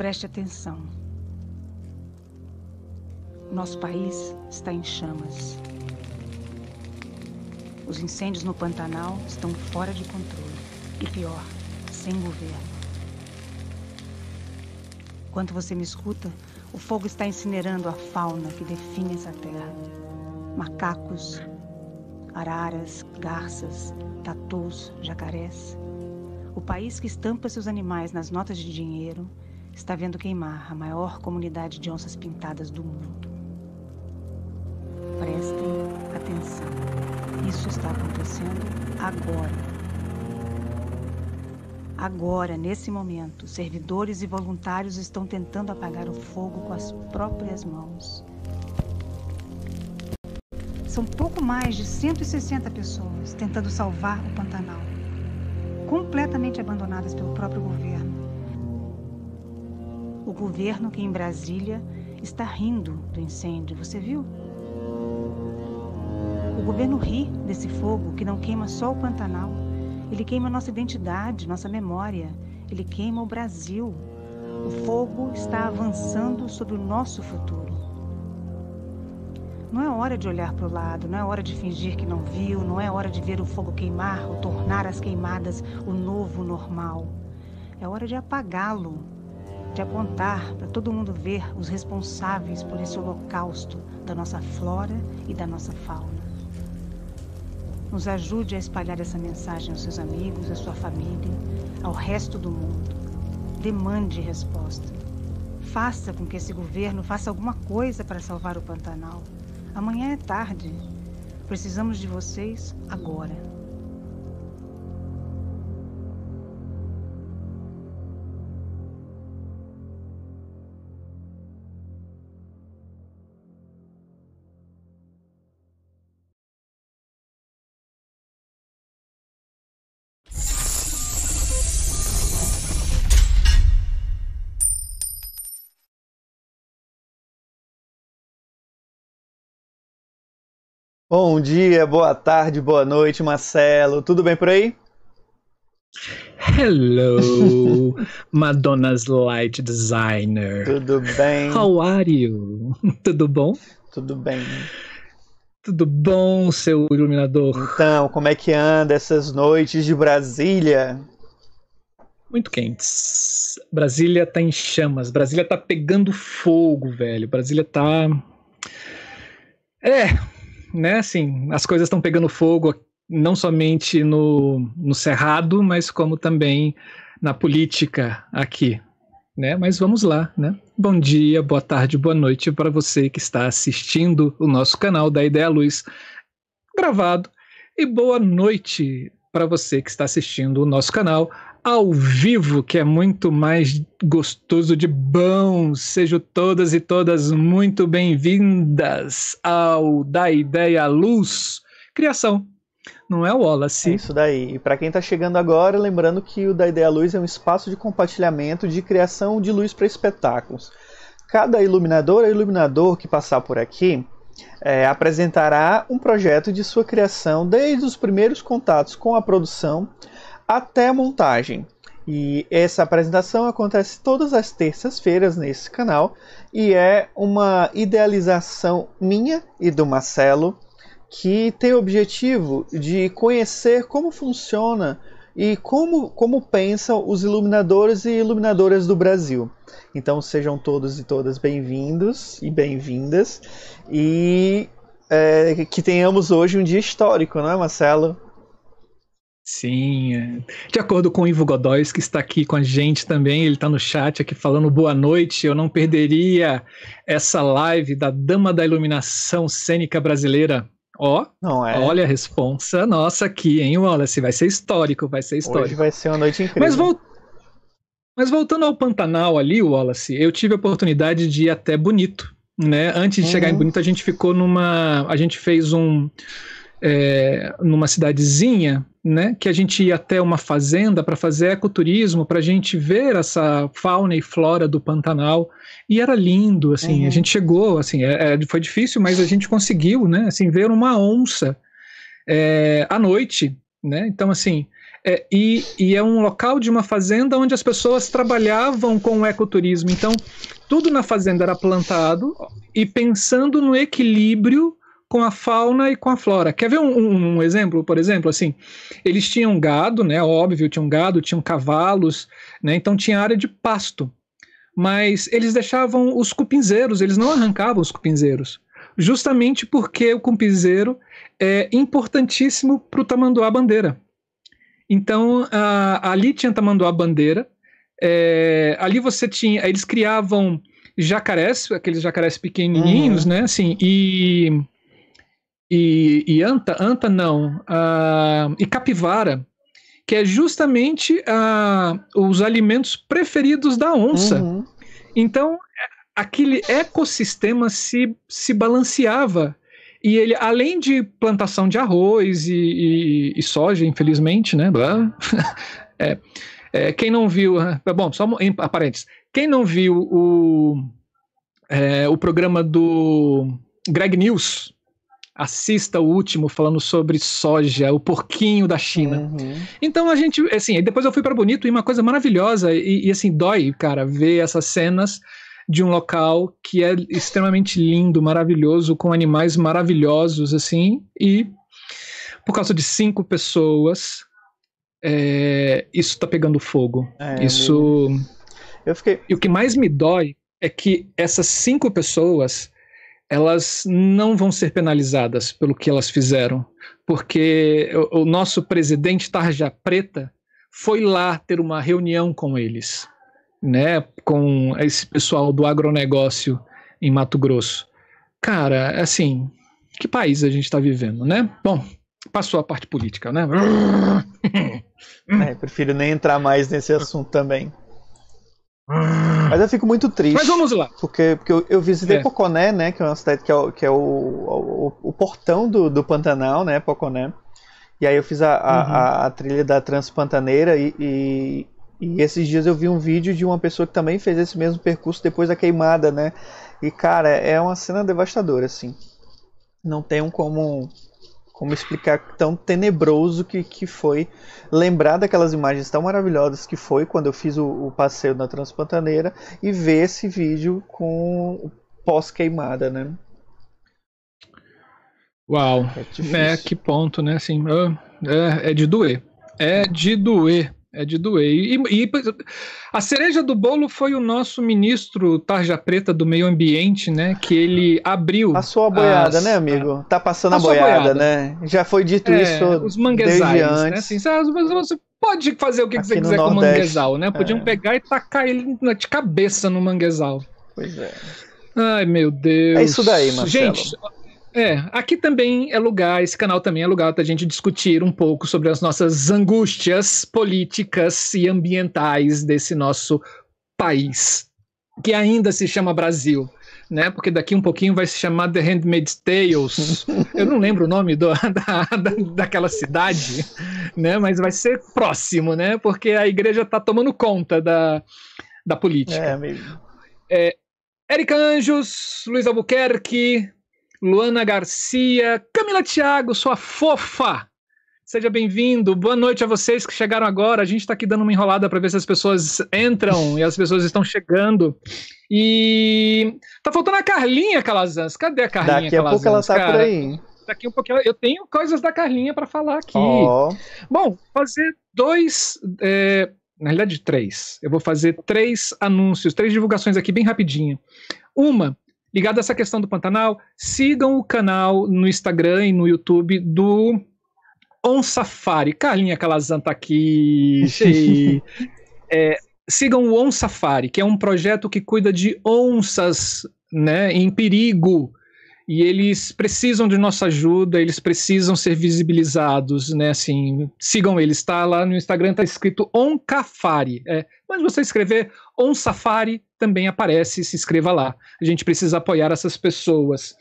preste atenção. Nosso país está em chamas. Os incêndios no Pantanal estão fora de controle. E pior, sem governo. Enquanto você me escuta, o fogo está incinerando a fauna que define essa terra. Macacos, araras, garças, tatus, jacarés. O país que estampa seus animais nas notas de dinheiro está vendo queimar a maior comunidade de onças pintadas do mundo. Prestem atenção. Isso está acontecendo agora. Agora, nesse momento, servidores e voluntários estão tentando apagar o fogo com as próprias mãos. São pouco mais de 160 pessoas tentando salvar o Pantanal, completamente abandonadas pelo próprio governo. O governo que em Brasília está rindo do incêndio, você viu? O governo ri desse fogo que não queima só o Pantanal, ele queima nossa identidade, nossa memória. Ele queima o Brasil. O fogo está avançando sobre o nosso futuro. Não é hora de olhar para o lado, não é hora de fingir que não viu, não é hora de ver o fogo queimar ou tornar as queimadas o novo normal. É hora de apagá-lo, de apontar para todo mundo ver os responsáveis por esse holocausto da nossa flora e da nossa fauna. Nos ajude a espalhar essa mensagem aos seus amigos, à sua família, ao resto do mundo. Demande resposta. Faça com que esse governo faça alguma coisa para salvar o Pantanal. Amanhã é tarde. Precisamos de vocês agora. Bom dia, boa tarde, boa noite, Marcelo. Tudo bem por aí? Hello, Madonna's Light Designer. Tudo bem? How are you? Tudo bom? Tudo bem. Tudo bom, seu iluminador? Então, como é que anda essas noites de Brasília? Muito quentes. Brasília tá em chamas. Brasília tá pegando fogo, velho. Brasília tá. É, né? Assim, as coisas estão pegando fogo não somente no, no Cerrado, mas como também na política aqui, né? Mas vamos lá, né? Bom dia, boa tarde, boa noite para você que está assistindo o nosso canal da Ideia Luz gravado e boa noite para você que está assistindo o nosso canal ao vivo, que é muito mais gostoso de bom. Sejam todas e todas muito bem-vindas ao Da Ideia Luz Criação. Não é o Wallace? É isso daí. E para quem está chegando agora, lembrando que o Da Ideia Luz é um espaço de compartilhamento de criação de luz para espetáculos. Cada iluminador ou iluminador que passar por aqui é, apresentará um projeto de sua criação desde os primeiros contatos com a produção até a montagem. E essa apresentação acontece todas as terças-feiras nesse canal e é uma idealização minha e do Marcelo que tem o objetivo de conhecer como funciona e como, como pensam os iluminadores e iluminadoras do Brasil. Então sejam todos e todas bem-vindos e bem-vindas e é, que tenhamos hoje um dia histórico, não é, Marcelo? Sim, é. de acordo com o Ivo Godóis, que está aqui com a gente também, ele está no chat aqui falando boa noite. Eu não perderia essa live da Dama da Iluminação Cênica Brasileira. Ó, oh, é? olha a responsa nossa aqui, hein, Wallace? Vai ser histórico, vai ser histórico. Hoje vai ser uma noite incrível. Mas, vol Mas voltando ao Pantanal ali, Wallace, eu tive a oportunidade de ir até Bonito, né? Antes de uhum. chegar em uhum. Bonito, a gente ficou numa. A gente fez um é, numa cidadezinha, né, que a gente ia até uma fazenda para fazer ecoturismo, para a gente ver essa fauna e flora do Pantanal, e era lindo, assim, uhum. a gente chegou, assim, é, é, foi difícil, mas a gente conseguiu, né, assim, ver uma onça é, à noite, né, então, assim, É, e, e, é um local de uma fazenda onde as pessoas trabalhavam com o ecoturismo. Então, tudo na fazenda era plantado e pensando no equilíbrio com a fauna e com a flora. Quer ver um, um, um, exemplo, por exemplo, assim, eles tinham gado, né, óbvio, tinham gado, tinham cavalos, né, então tinha área de pasto, mas eles deixavam os cupinzeiros, eles não arrancavam os cupinzeiros, justamente porque o cupinzeiro é importantíssimo para o tamanduá-bandeira. Então, ali tinha tamanduá-bandeira, é, ali você tinha, eles criavam jacarés, aqueles jacarés pequenininhos, uhum. né, assim, e e, e anta, anta não, e capivara, que é justamente os alimentos preferidos da onça. Uhum. Então, aquele ecossistema se, se balanceava. E ele, além de plantação de arroz e, e, e soja, infelizmente, né? é, é, quem não viu. É, bom, só em aparentes. Quem não viu o, é, o programa do Greg News, assista o último falando sobre soja, o porquinho da China. Uhum. Então a gente, assim, depois eu fui para Bonito e uma coisa maravilhosa e, e, assim dói, cara, ver essas cenas de um local que é extremamente lindo, maravilhoso, com animais maravilhosos, assim, e por causa de cinco pessoas, é, isso tá pegando fogo. É, isso. Eu fiquei. E o que mais me dói é que essas cinco pessoas elas não vão ser penalizadas pelo que elas fizeram, porque o, o nosso presidente Tarja Preta foi lá ter uma reunião com eles, né, com esse pessoal do agronegócio em Mato Grosso. Cara, assim, que país a gente está vivendo, né? Bom, passou a parte política, né? É, prefiro nem entrar mais nesse assunto também. Mas eu fico muito triste. Mas vamos lá. Porque, porque eu, eu visitei é. Poconé, né? Que é uma cidade que é o, que é o, o, o portão do, do Pantanal, né? Poconé. E aí eu fiz a, a, uhum. a, a trilha da Transpantaneira e, e, e, esses dias eu vi um vídeo de uma pessoa que também fez esse mesmo percurso depois da queimada, né? E cara, é uma cena devastadora, assim. Não tem um como como explicar tão tenebroso que, que foi lembrar daquelas imagens tão maravilhosas que foi quando eu fiz o, o passeio na Transpantaneira e ver esse vídeo com pós-queimada, né? Uau, é, é, que ponto, né? Assim, é, é de doer. É de doer. É de doer. E, e, a cereja do bolo foi o nosso ministro Tarja Preta do Meio Ambiente, né? Que ele abriu. Passou a boiada, as, né, amigo? Tá passando a boiada, boiada, né? Já foi dito é, isso. Os manguezais, né? Assim, você pode fazer o que, você quiser com o manguezal, né? Podiam é. pegar e tacar ele de cabeça no manguezal. Pois é. Ai, meu Deus. É isso daí, Marcelo. Gente, é, aqui também é lugar, esse canal também é lugar para a gente discutir um pouco sobre as nossas angústias políticas e ambientais desse nosso país, que ainda se chama Brasil. Né, porque daqui um pouquinho vai se chamar The Handmaid's Tales. Eu não lembro o nome do, da, da, daquela cidade, né, mas vai ser próximo, né, porque a igreja está tomando conta da, da política. É, mesmo. É, Érica Anjos, Luiz Albuquerque, Luana Garcia, Camila Thiago, sua fofa. Seja bem-vindo. Boa noite a vocês que chegaram agora. A gente está aqui dando uma enrolada para ver se as pessoas entram e as pessoas estão chegando. E tá faltando a Carlinha Calazans. Cadê a Carlinha Daqui a Calazans, pouco ela tá cara? por aí. Daqui um pouquinho eu tenho coisas da Carlinha para falar aqui. Oh. Bom, fazer dois, é, na realidade três. Eu vou fazer três anúncios, três divulgações aqui bem rapidinho. Uma ligado a essa questão do Pantanal, sigam o canal no Instagram e no YouTube do On Safari. Carlinha Calazan tá aqui. é, sigam o On Safari, que é um projeto que cuida de onças né, em perigo e eles precisam de nossa ajuda, eles precisam ser visibilizados, né? Assim, sigam eles, tá lá no Instagram, tá escrito Oncafari. É, mas você escrever On Safari também aparece, se inscreva lá. A gente precisa apoiar essas pessoas.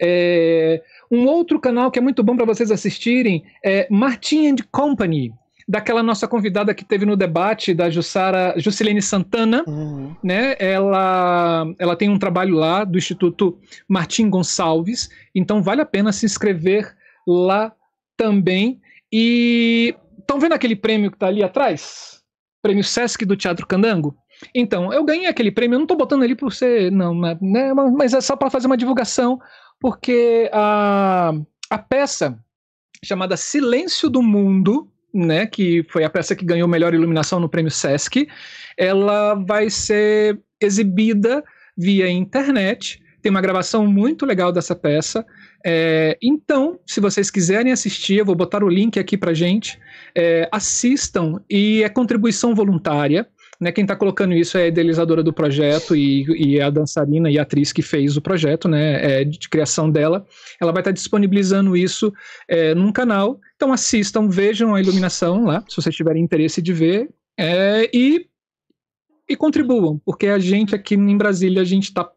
É, um outro canal que é muito bom para vocês assistirem é Martin and Company daquela nossa convidada que teve no debate, da Jussara Juscelene Santana, uhum. né? Ela, ela tem um trabalho lá do Instituto Martim Gonçalves, então vale a pena se inscrever lá também. E Estão vendo aquele prêmio que está ali atrás? Prêmio Sesc do Teatro Candango? Então, eu ganhei aquele prêmio, eu não estou botando ali por ser, não, né, mas é só para fazer uma divulgação, porque a, a peça chamada Silêncio do Mundo, né, que foi a peça que ganhou melhor iluminação no prêmio Sesc, ela vai ser exibida via internet. Tem uma gravação muito legal dessa peça. É, então, se vocês quiserem assistir, eu vou botar o link aqui para gente. É, assistam e é contribuição voluntária. Né, quem está colocando isso é a idealizadora do projeto e, e, a dançarina e a atriz que fez o projeto, né, é, de criação dela. Ela vai estar tá disponibilizando isso é, num canal. Então assistam, vejam a iluminação lá, se vocês tiverem interesse de ver. É, e, e contribuam, porque a gente aqui em Brasília, a gente está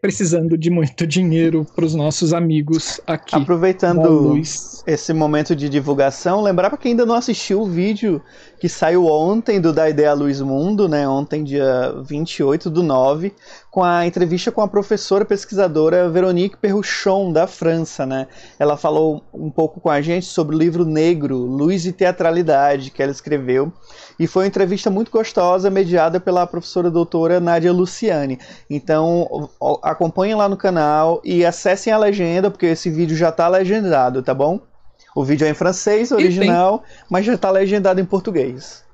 precisando de muito dinheiro para os nossos amigos aqui. Aproveitando esse momento de divulgação, lembrar para quem ainda não assistiu o vídeo que saiu ontem do Da Ideia Luz Mundo, né? Ontem, dia 28 do 9, com a entrevista com a professora pesquisadora Veronique Perruchon, da França, né? Ela falou um pouco com a gente sobre o livro Negro, Luz e Teatralidade, que ela escreveu. E foi uma entrevista muito gostosa, mediada pela professora doutora Nádia Luciane. Então, acompanhem lá no canal e acessem a legenda, porque esse vídeo já está legendado, tá bom? O vídeo é em francês, original, mas já está legendado em português.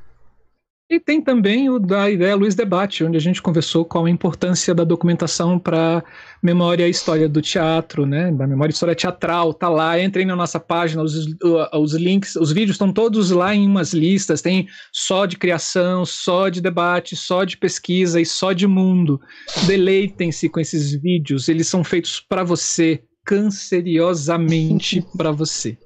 E tem também o da ideia Luiz Debate, onde a gente conversou com a importância da documentação para memória e história do teatro, né? Da memória e história teatral, tá lá. Entrem na nossa página, os, os links, os vídeos estão todos lá em umas listas. Tem só de criação, só de debate, só de pesquisa e só de mundo. Deleitem-se com esses vídeos, eles são feitos para você, canceriosamente para você.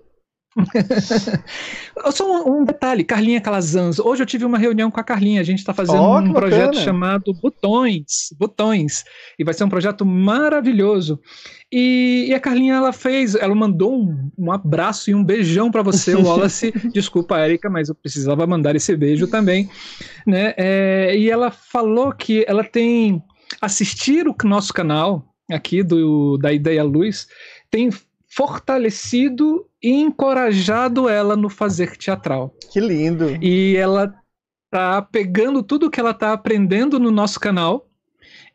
Só um, um, detalhe, Carlinha Calazans. Hoje eu tive uma reunião com a Carlinha. A gente está fazendo oh, um projeto bacana. chamado Botões. Botões. E vai ser um projeto maravilhoso. E, e a Carlinha, ela fez, ela mandou um, um abraço e um beijão para você, Wallace. Desculpa, Érica, mas eu precisava mandar esse beijo também. Né? É, e ela falou que ela tem assistir o nosso canal aqui do da Ideia Luz tem fortalecido e encorajado ela no fazer teatral. Que lindo! E ela tá pegando tudo que ela tá aprendendo no nosso canal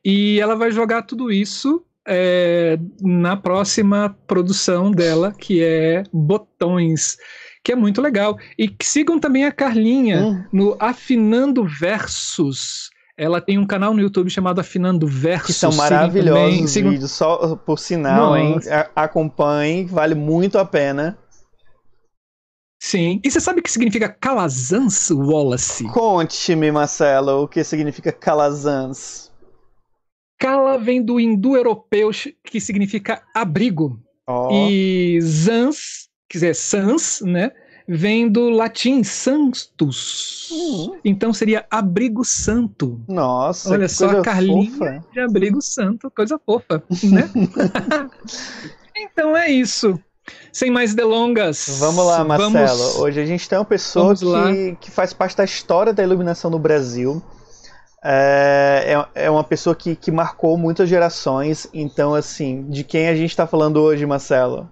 e ela vai jogar tudo isso é, na próxima produção dela, que é Botões, que é muito legal. E sigam também a Carlinha hum. no Afinando Versos. Ela tem um canal no YouTube chamado Afinando Versos. Que são maravilhosos os vídeos, só por sinal, Nossa. hein? Acompanhe, vale muito a pena. Sim. E você sabe o que significa calazans, Wallace? Conte-me, Marcelo, o que significa calazans. Cala vem do hindu-europeu, que significa abrigo. Oh. E zans, quer dizer, sans, né? Vem do latim santus. Uhum. Então seria abrigo santo. Nossa, olha só a Carlinha fofa. de abrigo santo, coisa fofa, né? então é isso. Sem mais delongas. Vamos lá, Marcelo. Vamos... Hoje a gente tem uma pessoa que, que faz parte da história da iluminação no Brasil. É, é, é uma pessoa que, que marcou muitas gerações. Então, assim, de quem a gente está falando hoje, Marcelo?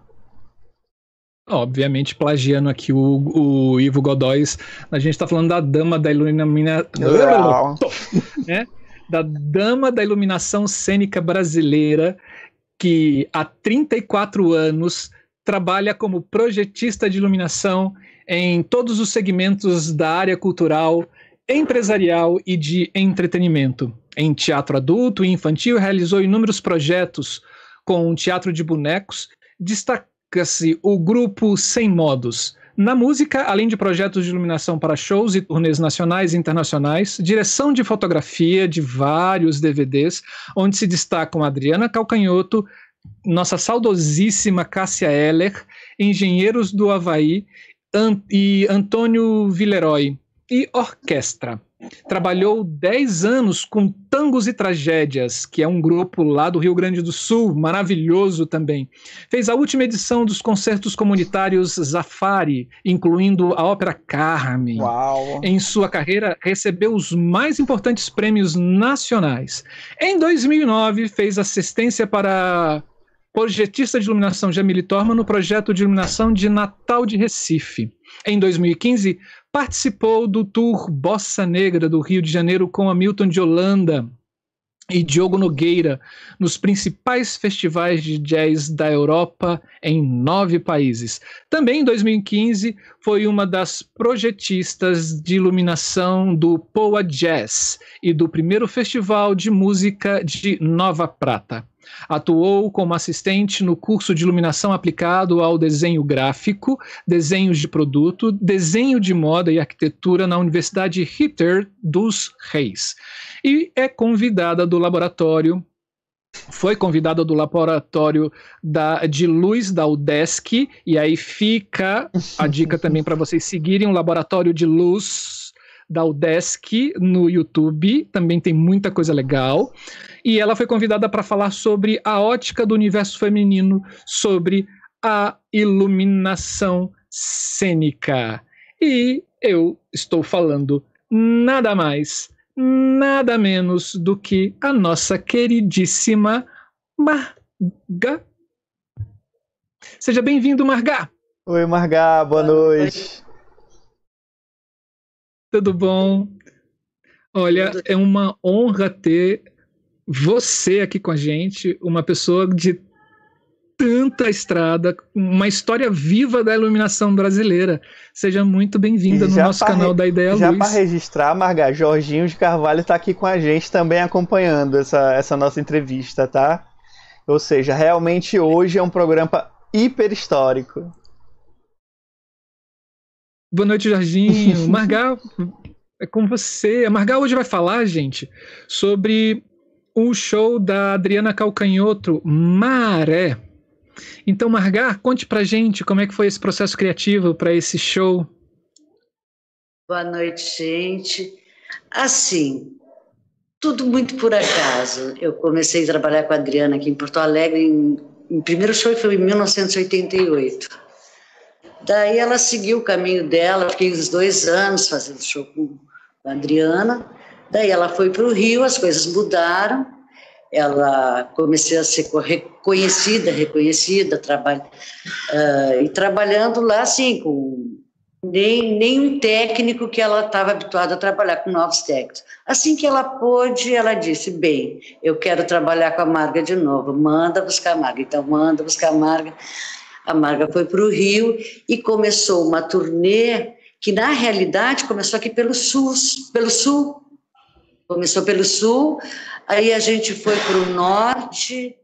Obviamente, plagiando aqui o, o Ivo Godóis, a gente está falando da dama da iluminação. né? Da dama da iluminação cênica brasileira, que há 34 anos trabalha como projetista de iluminação em todos os segmentos da área cultural, empresarial e de entretenimento. Em teatro adulto e infantil, realizou inúmeros projetos com teatro de bonecos, destacando se o grupo Sem Modos. Na música, além de projetos de iluminação para shows e turnês nacionais e internacionais, direção de fotografia de vários DVDs, onde se destacam Adriana Calcanhoto, nossa saudosíssima Cássia Eller, Engenheiros do Havaí e Antônio Villeroy, e Orquestra. Trabalhou 10 anos com Tangos e Tragédias, que é um grupo lá do Rio Grande do Sul, maravilhoso também. Fez a última edição dos concertos comunitários Zafari, incluindo a ópera Carmen. Uau. Em sua carreira, recebeu os mais importantes prêmios nacionais. Em 2009, fez assistência para projetista de iluminação Jamile Torma no projeto de iluminação de Natal de Recife. Em 2015, participou do tour Bossa Negra do Rio de Janeiro com Hamilton de Holanda, e Diogo Nogueira nos principais festivais de jazz da Europa em nove países. Também em 2015 foi uma das projetistas de iluminação do Poa Jazz e do primeiro festival de música de Nova Prata. Atuou como assistente no curso de iluminação aplicado ao desenho gráfico, desenhos de produto, desenho de moda e arquitetura na Universidade Ritter dos Reis. E é convidada do laboratório foi convidada do laboratório da, de luz da UDESC, e aí fica a dica também para vocês seguirem o laboratório de luz da UDESC no YouTube, também tem muita coisa legal e ela foi convidada para falar sobre a ótica do universo feminino, sobre a iluminação cênica. E eu estou falando nada mais, nada menos do que a nossa queridíssima Marga. Seja bem-vindo, Marga. Oi, Marga, boa noite. Tudo bom? Olha, é uma honra ter você aqui com a gente, uma pessoa de tanta estrada, uma história viva da iluminação brasileira. Seja muito bem-vinda no nosso canal da Ideia já Luz. Já para registrar, Marga, Jorginho de Carvalho está aqui com a gente também acompanhando essa, essa nossa entrevista, tá? Ou seja, realmente hoje é um programa hiper histórico. Boa noite, Jorginho. Marga, é com você. A Marga hoje vai falar, gente, sobre o show da Adriana Calcanhoto, Maré. Então, Margar, conte pra gente como é que foi esse processo criativo para esse show. Boa noite, gente. Assim, tudo muito por acaso. Eu comecei a trabalhar com a Adriana aqui em Porto Alegre, em, o primeiro show foi em 1988. Daí ela seguiu o caminho dela, fiquei uns dois anos fazendo show com a Adriana. Daí ela foi para o Rio, as coisas mudaram, ela comecei a ser reconhecida, reconhecida, uh, e trabalhando lá assim, com nem, nem um técnico que ela estava habituada a trabalhar com novos técnicos. Assim que ela pôde, ela disse: Bem, eu quero trabalhar com a Marga de novo, manda buscar a Marga. Então, manda buscar a Marga. A Marga foi para o Rio e começou uma turnê que, na realidade, começou aqui pelo sul, pelo sul Começou pelo sul, aí a gente foi para o norte,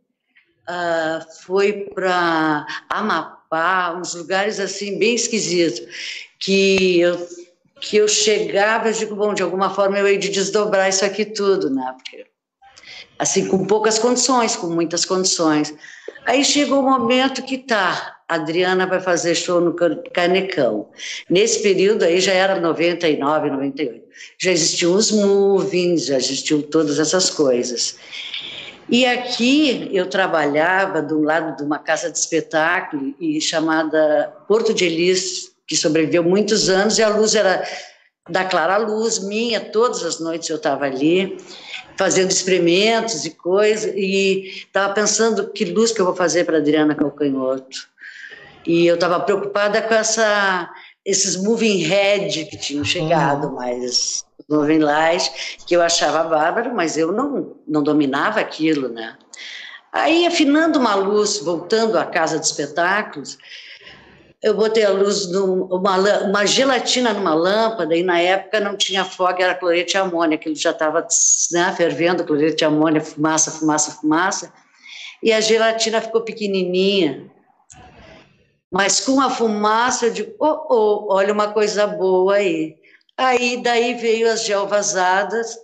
uh, foi para Amapá, uns lugares assim bem esquisitos, que eu, que eu chegava e digo, bom, de alguma forma eu hei de desdobrar isso aqui tudo, né? Porque, assim, com poucas condições, com muitas condições. Aí chegou o momento que tá, a Adriana vai fazer show no Canecão. Nesse período aí já era 99, 98. Já existiam os movings, já existiam todas essas coisas. E aqui eu trabalhava do lado de uma casa de espetáculo e chamada Porto de Elis, que sobreviveu muitos anos, e a luz era da Clara Luz, minha, todas as noites eu estava ali fazendo experimentos e coisas, e estava pensando que luz que eu vou fazer para Adriana Calcanhoto. E eu estava preocupada com essa, esses moving head que tinham chegado, uhum. mas moving light, que eu achava bárbaro, mas eu não, não dominava aquilo, né? Aí, afinando uma luz, voltando à casa de espetáculos, eu botei a luz numa uma gelatina numa lâmpada e na época não tinha fogo, era cloreto de amônia, aquilo já estava né, fervendo, cloreto de amônia, fumaça, fumaça, fumaça, e a gelatina ficou pequenininha. Mas com a fumaça eu digo, oh, oh, olha uma coisa boa aí. Aí daí veio as geovasadas,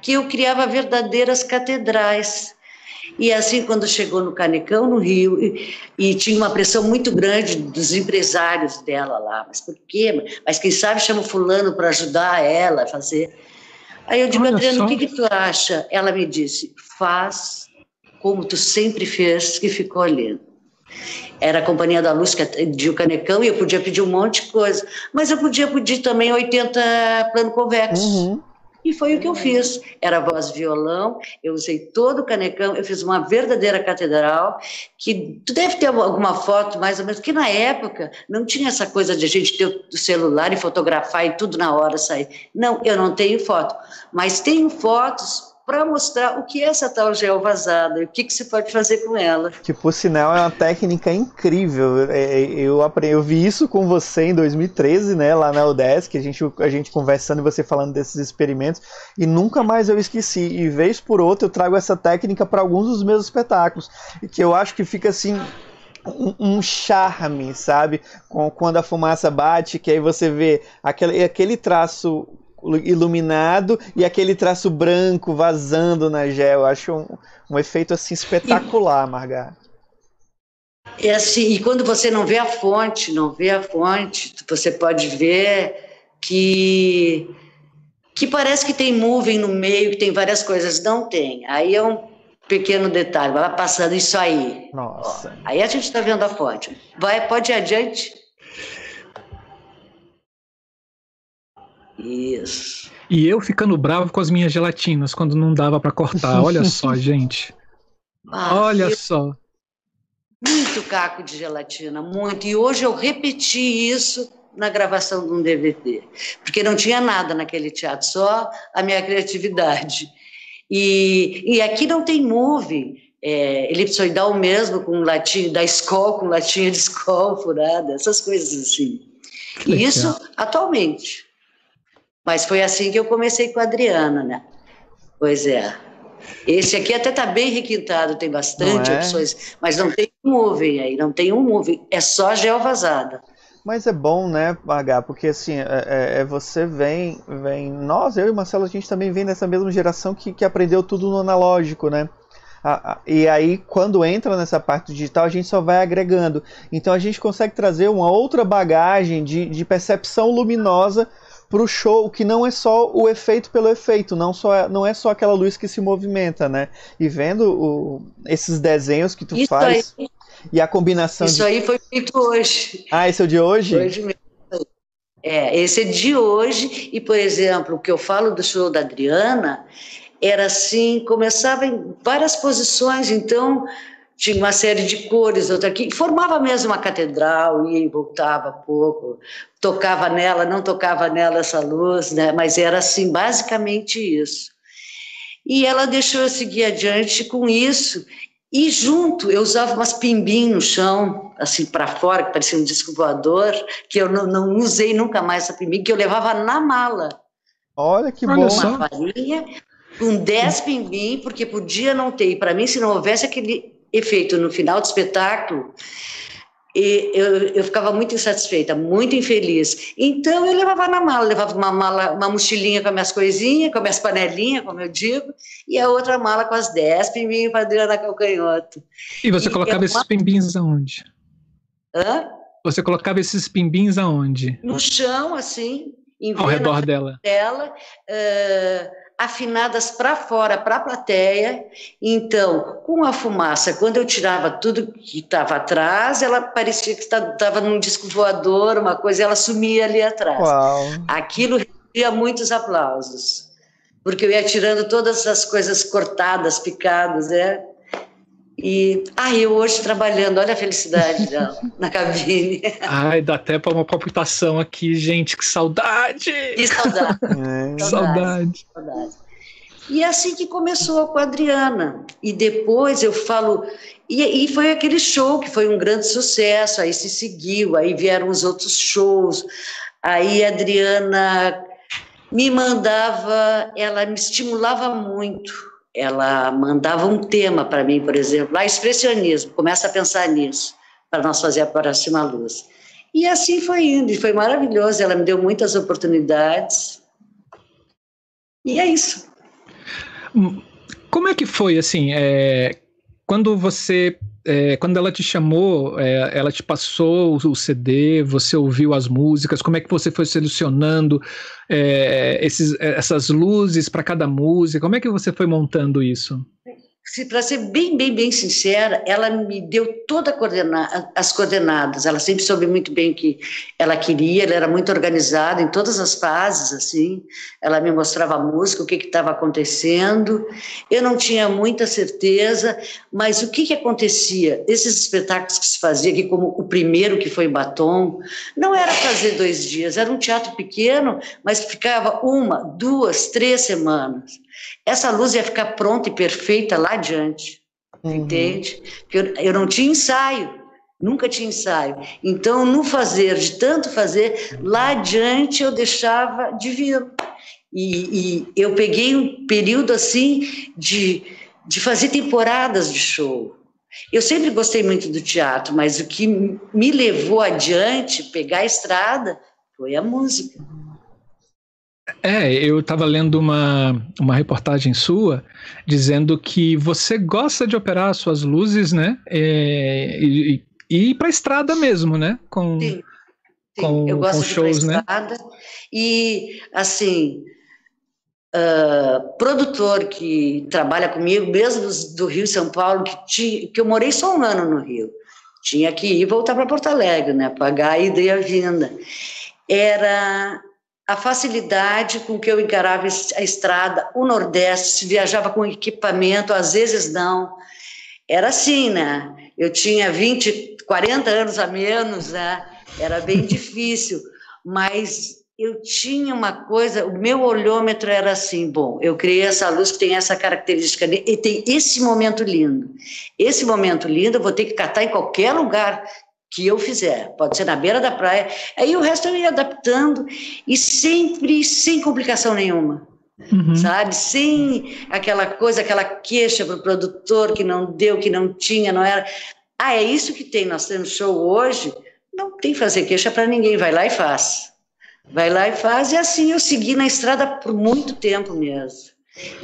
que eu criava verdadeiras catedrais e assim, quando chegou no Canecão, no Rio, e, e, tinha uma pressão muito grande dos empresários dela lá. Mas por quê? Mas quem sabe chama fulano para ajudar ela a fazer. Aí eu digo, Olha Adriano, o que, que tu acha? Ela me disse, faz como tu sempre fez, que ficou lindo. Era a Companhia da Luz de o Canecão e eu podia pedir um monte de coisa. Mas eu podia pedir também 80 plano convexo. Uhum. E foi o que eu fiz. Era voz violão, eu usei todo o canecão, eu fiz uma verdadeira catedral, que tu deve ter alguma foto mais ou menos, que na época não tinha essa coisa de a gente ter o celular e fotografar e tudo na hora sair. Não, eu não tenho foto, mas tenho fotos para mostrar o que é essa tal gel vazada e o que, que você pode fazer com ela. Que, por sinal, é uma técnica incrível. É, é, eu, aprendi, eu vi isso com você em 2013, né, lá na UDESC, a gente, a gente conversando e você falando desses experimentos, e nunca mais eu esqueci. E vez por outra eu trago essa técnica para alguns dos meus espetáculos, que eu acho que fica assim um, charme, sabe? Quando a fumaça bate, que aí você vê aquele, aquele traço iluminado e aquele traço branco vazando na gel. Eu acho um, um efeito assim espetacular, Margarida. É assim, e quando você não vê a fonte, não vê a fonte, você pode ver que que parece que tem moving no meio, que tem várias coisas, não tem. Aí é um pequeno detalhe, vai passando isso aí. Nossa. Ó, aí a gente está vendo a fonte. Vai, pode ir adiante. Isso. E eu ficando bravo com as minhas gelatinas quando não dava para cortar. Olha só, gente. Ah, Olha eu... só. Muito caco de gelatina, muito. E hoje eu repeti isso na gravação de um DVD, porque não tinha nada naquele teatro, só a minha criatividade. E, e aqui não tem movie, é, elipsoidal mesmo, com latinha da escola, com latinha de escola furada, essas coisas assim. E isso atualmente. Mas foi assim que eu comecei com a Adriana, né? Pois é. Esse aqui até está bem requintado, tem bastante é? opções, mas não tem um moving aí, não tem um moving, é só gel vazada. Mas é bom, né, H, porque assim, é, é, é, você vem, vem. Nós, eu e Marcelo, a gente também vem dessa mesma geração que, que aprendeu tudo no analógico, né? e aí, quando entra nessa parte digital, a gente só vai agregando. Então a gente consegue trazer uma outra bagagem de, de percepção luminosa pro show, que não é só o efeito pelo efeito, não, só é, não é só aquela luz que se movimenta, né? E vendo o, esses desenhos que tu Isso faz aí. e a combinação. Isso de... aí foi feito hoje. Ah, esse é o de hoje? Hoje mesmo. É, esse é de hoje, e por exemplo, o que eu falo do show da Adriana era assim, começava em várias posições, então tinha uma série de cores, outra aqui, formava mesmo uma catedral, ia e voltava pouco, tocava nela, não tocava nela essa luz, né? mas era assim, basicamente isso. E ela deixou eu seguir adiante com isso, e junto eu usava umas pimbinhas no chão, assim para fora, que parecia um disco voador, que eu não, não usei nunca mais essa pimbinha, que eu levava na mala. Olha que bom. Uma farinha, com 10 pimbim, porque podia não ter. E para mim, se não houvesse aquele efeito no final do espetáculo, e eu, eu ficava muito insatisfeita, muito infeliz. Então eu levava na mala, levava uma mala, uma mochilinha com as minhas coisinhas, com as minhas panelinhas, como eu digo, e a outra mala com as 10 pimbinhos para Adriana Calcanhoto. E você e colocava esses pimbinhos aonde? Hã? Você colocava esses pimbinhos aonde? No chão, assim. Ao redor dela. dela uh, afinadas para fora, para a plateia. Então, com a fumaça, quando eu tirava tudo que estava atrás, ela parecia que estava num disco voador, uma coisa, ela sumia ali atrás. Uau. Aquilo recebia muitos aplausos, porque eu ia tirando todas as coisas cortadas, picadas, né? E, ah, eu hoje trabalhando, olha a felicidade dela na cabine. Ai, dá até para uma palpitação aqui, gente, que saudade! Que saudade! É. saudade. saudade. E é assim que começou com a Adriana. E depois eu falo. E, e foi aquele show que foi um grande sucesso, aí se seguiu, aí vieram os outros shows. Aí a Adriana me mandava, ela me estimulava muito ela mandava um tema para mim, por exemplo, lá expressionismo, começa a pensar nisso, para nós fazer a próxima luz. E assim foi indo, e foi maravilhoso, ela me deu muitas oportunidades. E é isso. Como é que foi, assim, é, quando você é, quando ela te chamou, é, ela te passou o CD, você ouviu as músicas, como é que você foi selecionando é, esses, essas luzes para cada música? Como é que você foi montando isso? Para ser bem, bem, bem sincera, ela me deu toda coordena as coordenadas. Ela sempre soube muito bem o que ela queria, ela era muito organizada em todas as fases, assim. Ela me mostrava a música, o que estava acontecendo. Eu não tinha muita certeza, mas o que, que acontecia? Esses espetáculos que se fazia aqui, como o primeiro que foi em Batom, não era fazer dois dias, era um teatro pequeno, mas ficava uma, duas, três semanas. Essa luz ia ficar pronta e perfeita lá adiante, uhum. entende? Porque eu, eu não tinha ensaio, nunca tinha ensaio. Então, no fazer, de tanto fazer, lá adiante eu deixava de vir. E, e eu peguei um período assim de, de fazer temporadas de show. Eu sempre gostei muito do teatro, mas o que me levou adiante, pegar a estrada, foi a música. É, eu estava lendo uma, uma reportagem sua dizendo que você gosta de operar as suas luzes, né? É, e, e ir para a estrada mesmo, né? Com, sim, sim. com, eu gosto com shows, de ir né? estrada. E, assim, uh, produtor que trabalha comigo, mesmo do Rio São Paulo, que, tinha, que eu morei só um ano no Rio, tinha que ir voltar para Porto Alegre, né? Pagar a ida e a vinda. Era a facilidade com que eu encarava a estrada, o Nordeste, viajava com equipamento, às vezes não. Era assim, né? Eu tinha 20, 40 anos a menos, né? Era bem difícil, mas eu tinha uma coisa, o meu olhômetro era assim, bom, eu criei essa luz que tem essa característica, e tem esse momento lindo. Esse momento lindo eu vou ter que catar em qualquer lugar que eu fizer, pode ser na beira da praia, aí o resto eu ia adaptando e sempre sem complicação nenhuma. Uhum. Sabe, sem aquela coisa, aquela queixa para o produtor que não deu, que não tinha, não era. Ah, é isso que tem. Nós temos show hoje, não tem que fazer queixa para ninguém, vai lá e faz. Vai lá e faz, e assim eu segui na estrada por muito tempo mesmo.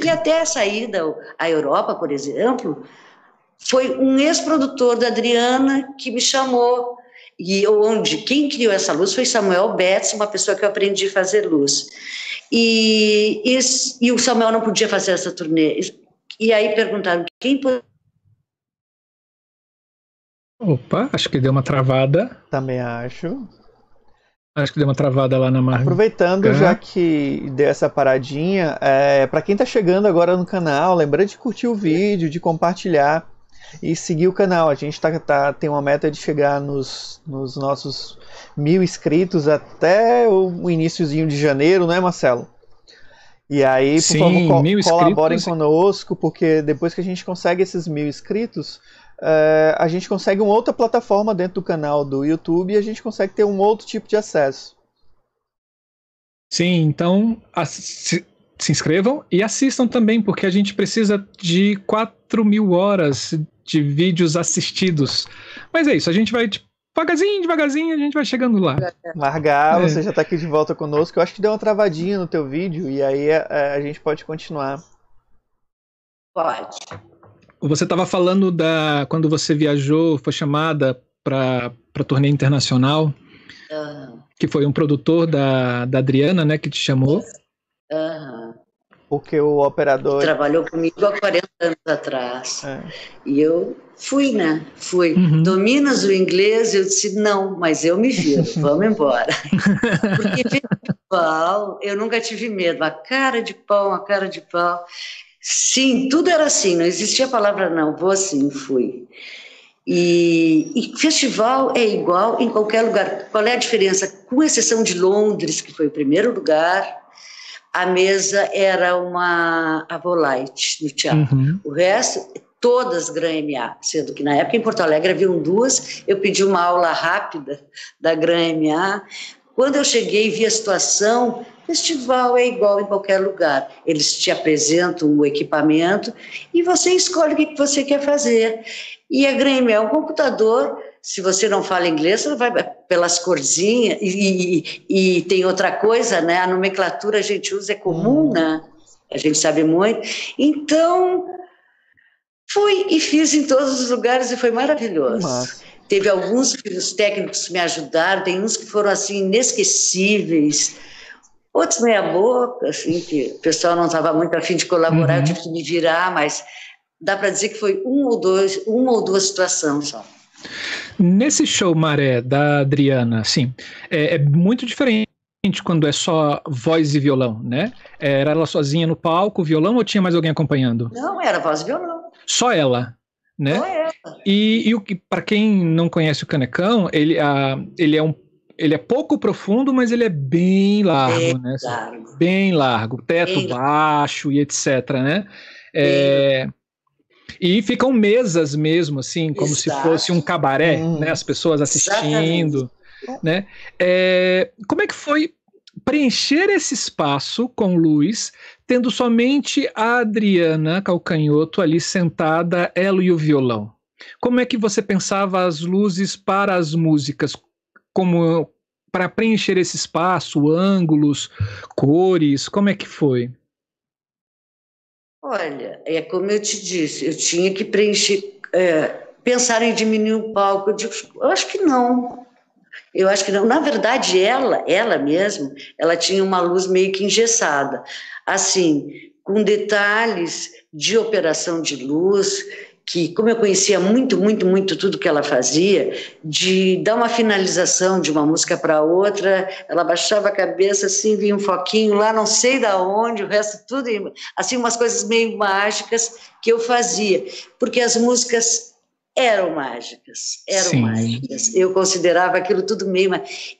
E até a saída à Europa, por exemplo, foi um ex-produtor da Adriana que me chamou. E onde quem criou essa luz foi Samuel Betts, uma pessoa que eu aprendi a fazer luz. E, e, e o Samuel não podia fazer essa turnê. E aí perguntaram quem Opa, acho que deu uma travada. Também acho. Acho que deu uma travada lá na marca. Aproveitando, já que deu essa paradinha, é, para quem está chegando agora no canal, lembrando de curtir o vídeo, de compartilhar e seguir o canal. A gente tá, tá, tem uma meta de chegar nos, nos nossos mil inscritos até o iníciozinho de janeiro, não é, Marcelo? E aí, por Sim, favor, co colaborem conosco, porque depois que a gente consegue esses mil inscritos, uh, a gente consegue uma outra plataforma dentro do canal do YouTube e a gente consegue ter um outro tipo de acesso. Sim, então se, se inscrevam e assistam também, porque a gente precisa de 4 mil horas de vídeos assistidos. Mas é isso, a gente vai devagarzinho, devagarzinho, a gente vai chegando lá. Largar, é. você já está aqui de volta conosco. Eu acho que deu uma travadinha no teu vídeo e aí a, é, é, a gente pode continuar. Pode. Você estava falando da quando você viajou, foi chamada para para turnê internacional, uhum. que foi um produtor da, da Adriana, né, que te chamou. Uhum porque o operador. Trabalhou comigo há 40 anos atrás. É. E eu fui, né? Fui. Uhum. Dominas o inglês? Eu disse, não, mas eu me viro, vamos embora. Porque festival, eu nunca tive medo. A cara de pau, a cara de pau. Sim, tudo era assim, não existia a palavra não, vou assim, fui. E, e, festival é igual em qualquer lugar. Qual é a diferença? Com exceção de Londres, que foi o primeiro lugar, a mesa era uma Avolite no teatro. Uhum. O resto, todas Gran MA, sendo que na época em Porto Alegre haviam duas, eu pedi uma aula rápida da Gran MA. Quando eu cheguei e vi a situação, festival é igual em qualquer lugar. Eles te apresentam o equipamento e você escolhe o que você quer fazer. E a Grêmio é um computador se você não fala inglês, você vai pelas corzinhas, e, e, e, tem outra coisa, né? A nomenclatura a gente usa é comum, né? A gente sabe muito. Então, fui e fiz em todos os lugares e foi maravilhoso. Teve alguns que os técnicos me ajudaram, tem uns que foram assim inesquecíveis, outros meia boca, assim, que o pessoal não estava muito afim de colaborar, uhum. eu tive que me virar, mas dá para dizer que foi um ou dois, uma ou duas situações só. Nesse show Maré da Adriana, sim, é, é, muito diferente quando é só voz e violão, né? Era ela sozinha no palco, violão, ou tinha mais alguém acompanhando? Não, era voz e violão. Só ela, né? Só ela. E, e o que, para quem não conhece o Canecão, ele, a, ele é um ele é pouco profundo, mas ele é bem largo, bem né? Largo. Bem largo, teto bem baixo largo. e etc, né? É, e ficam mesas mesmo, assim, como Exato. se fosse um cabaré, hum. né? As pessoas assistindo, Exatamente. né? É, como é que foi preencher esse espaço com luz, tendo somente a Adriana Calcanhoto ali sentada, ela e o violão? Como é que você pensava as luzes para as músicas? Como para preencher esse espaço, ângulos, cores, como é que foi? Olha, é como eu te disse, eu tinha que preencher, é, pensar em diminuir o palco. Eu, digo, eu acho que não. Eu acho que não. Na verdade, ela, ela mesma, ela tinha uma luz meio que engessada, assim, com detalhes de operação de luz que, como eu conhecia muito, muito, muito tudo que ela fazia, de dar uma finalização de uma música para outra, ela baixava a cabeça assim, vinha um foquinho lá, não sei da onde, o resto tudo, assim, umas coisas meio mágicas que eu fazia, porque as músicas eram mágicas, eram Sim. mágicas. Eu considerava aquilo tudo meio.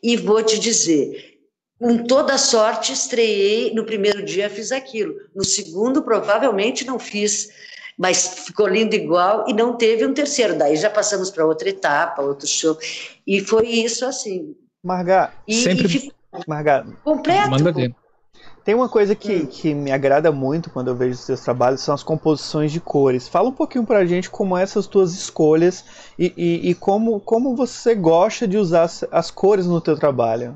E vou te dizer, com toda sorte, estreiei. No primeiro dia fiz aquilo, no segundo, provavelmente não fiz mas ficou lindo igual e não teve um terceiro. Daí já passamos para outra etapa, outro show. E foi isso assim. Margar, e, sempre. E ficou Margar, completo. Manda ver. Tem uma coisa que, hum. que me agrada muito quando eu vejo os seus trabalhos, são as composições de cores. Fala um pouquinho pra gente como essas tuas escolhas e, e, e como, como você gosta de usar as, as cores no teu trabalho.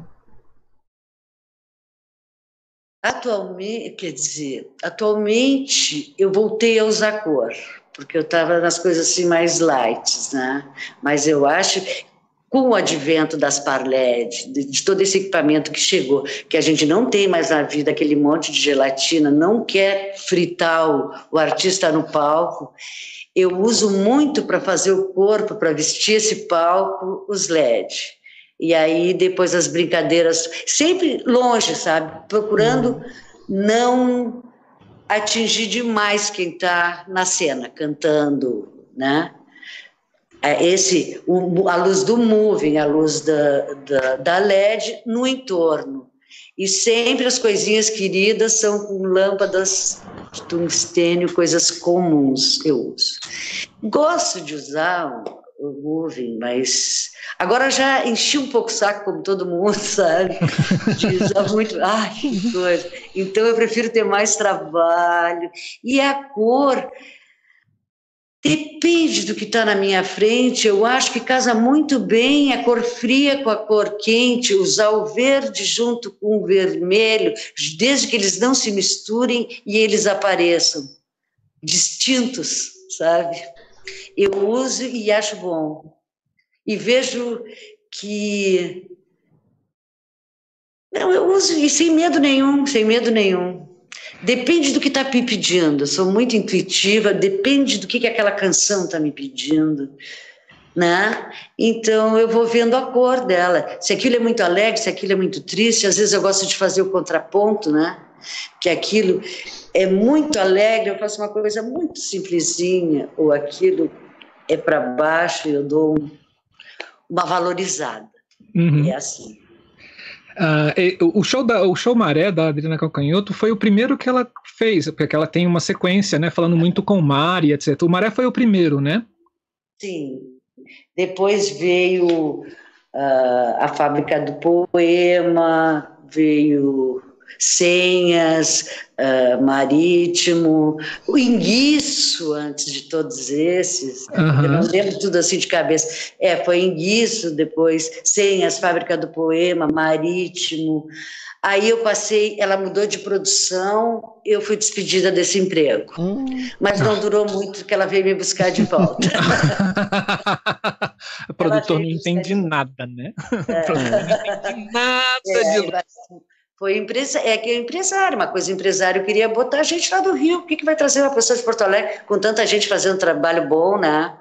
Atualmente, quer dizer, atualmente eu voltei a usar cor, porque eu estava nas coisas assim mais light, né? Mas eu acho com o advento das par LED, de, de, todo esse equipamento que chegou, que a gente não tem mais na vida aquele monte de gelatina, não quer fritar o, o artista no palco. Eu uso muito para fazer o corpo, para vestir esse palco, os LED. E aí depois as brincadeiras, sempre longe, sabe? Procurando uhum. não atingir demais quem está na cena, cantando, né? É esse, a luz do moving, a luz da, da, da LED no entorno. E sempre as coisinhas queridas são com lâmpadas de tungstênio, coisas comuns que eu uso. Gosto de usar o moving, mas agora já enchi um pouco o saco, como todo mundo sabe, de usar muito, ai, que coisa. Então eu prefiro ter mais trabalho. E a cor depende do que está na minha frente. Eu acho que casa muito bem a cor fria com a cor quente, usar o verde junto com o vermelho, desde que eles não se misturem e eles apareçam distintos, sabe? Eu uso e acho bom. E vejo que. Não, eu uso e sem medo nenhum, sem medo nenhum. Depende do que está me pedindo. Eu sou muito intuitiva, depende do que, que aquela canção está me pedindo. Né? Então eu vou vendo a cor dela. Se aquilo é muito alegre, se aquilo é muito triste, às vezes eu gosto de fazer o contraponto, né? Que aquilo é muito alegre, eu faço uma coisa muito simplesinha, ou aquilo é para baixo e eu dou um, uma valorizada. Uhum. É assim. Uh, o, show da, o show Maré da Adriana Calcanhoto foi o primeiro que ela fez, porque ela tem uma sequência, né, falando muito com o mar e etc. O Maré foi o primeiro, né? Sim. Depois veio uh, a Fábrica do Poema, veio senhas, uh, marítimo, o enguiço antes de todos esses, uhum. eu não lembro tudo assim de cabeça. É, foi enguiço, depois senhas, fábrica do poema, marítimo. Aí eu passei, ela mudou de produção, eu fui despedida desse emprego. Hum. Mas não durou muito, porque ela veio me buscar de volta. o produtor não entende nada, né? É. não entende nada é, de... Foi empresa, é que é empresário, uma coisa empresário queria botar a gente lá do Rio. O que, que vai trazer uma pessoa de Porto Alegre com tanta gente fazendo um trabalho bom, né?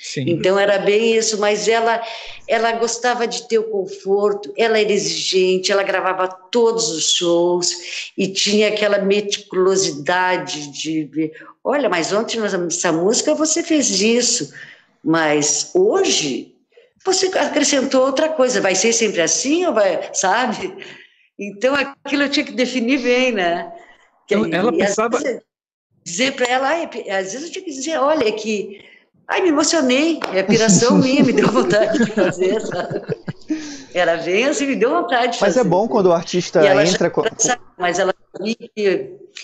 Sim. Então era bem isso, mas ela ela gostava de ter o conforto, ela era exigente, ela gravava todos os shows e tinha aquela meticulosidade de ver, olha, mas ontem nessa música você fez isso, mas hoje você acrescentou outra coisa, vai ser sempre assim ou vai, sabe? Então aquilo eu tinha que definir bem, né? Que, então, ela pensava dizer para ela, às vezes eu tinha que dizer, olha é que ai me emocionei, é piração minha, me deu vontade de fazer, sabe? Era bem assim, me deu vontade de Mas fazer. é bom quando o artista entra com... Mas ela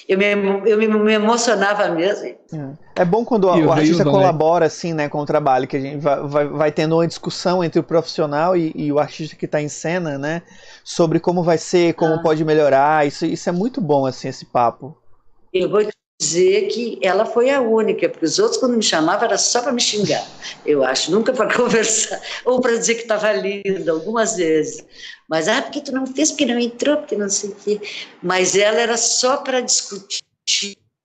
eu me, eu me, emocionava mesmo. É, é bom quando o, o artista colabora assim, né, com o trabalho, que a gente vai, vai, vai tendo uma discussão entre o profissional e, e o artista que está em cena, né, sobre como vai ser, como ah. pode melhorar. Isso, isso é muito bom assim esse papo. Eu vou dizer que ela foi a única, porque os outros, quando me chamavam, era só para me xingar, eu acho, nunca para conversar, ou para dizer que estava linda, algumas vezes. Mas, ah, porque tu não fez, porque não entrou, porque não sei o quê. Mas ela era só para discutir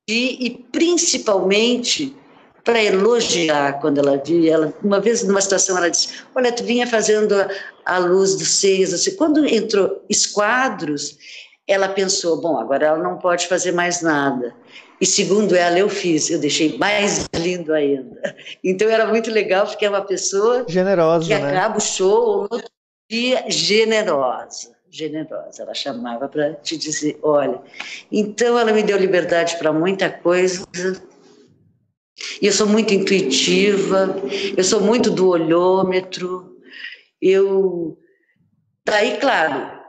e, principalmente, para elogiar quando ela via. Ela, uma vez, numa situação, ela disse: Olha, tu vinha fazendo a, a luz dos seios. Assim. Quando entrou esquadros, ela pensou: Bom, agora ela não pode fazer mais nada. E segundo ela, eu fiz, eu deixei mais lindo ainda. Então era muito legal, porque é uma pessoa generosa, que né? acaba o show no dia generosa. Generosa, ela chamava para te dizer: olha. Então ela me deu liberdade para muita coisa. E eu sou muito intuitiva, eu sou muito do olhômetro. Eu. Daí, claro,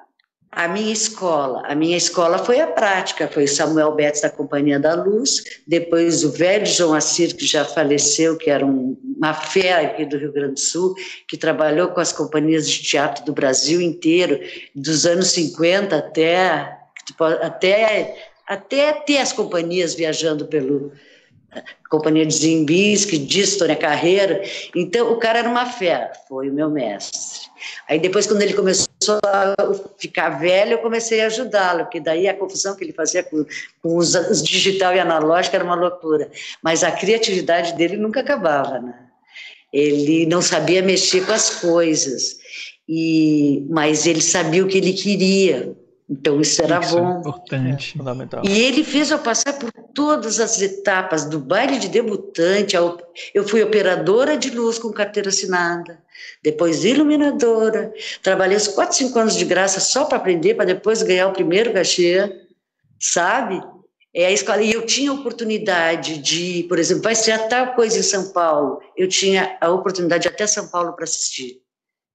a minha escola, a minha escola foi a prática, foi Samuel Betts da Companhia da Luz, depois o velho João Assir, que já faleceu, que era um, uma fera aqui do Rio Grande do Sul, que trabalhou com as companhias de teatro do Brasil inteiro, dos anos 50 até, até, até ter as companhias viajando pelo, companhia de Zimbisque, de Tônia Carreira. Então, o cara era uma fera, foi o meu mestre. Aí depois, quando ele começou a ficar velho, eu comecei a ajudá-lo, porque daí a confusão que ele fazia com, com os, os, digital e analógico era uma loucura. Mas a criatividade dele nunca acabava, né? Ele não sabia mexer com as coisas, e, mas ele sabia o que ele queria. Então isso era isso bom. É importante. É, fundamental. E ele fez eu passar por todas as etapas do baile de debutante. Eu fui operadora de luz com carteira assinada, depois iluminadora. Trabalhei uns 4, 5 anos de graça só para aprender, para depois ganhar o primeiro cachê, sabe? É a escola. E eu tinha oportunidade de, por exemplo, vai ser tal coisa em São Paulo. Eu tinha a oportunidade de ir até São Paulo para assistir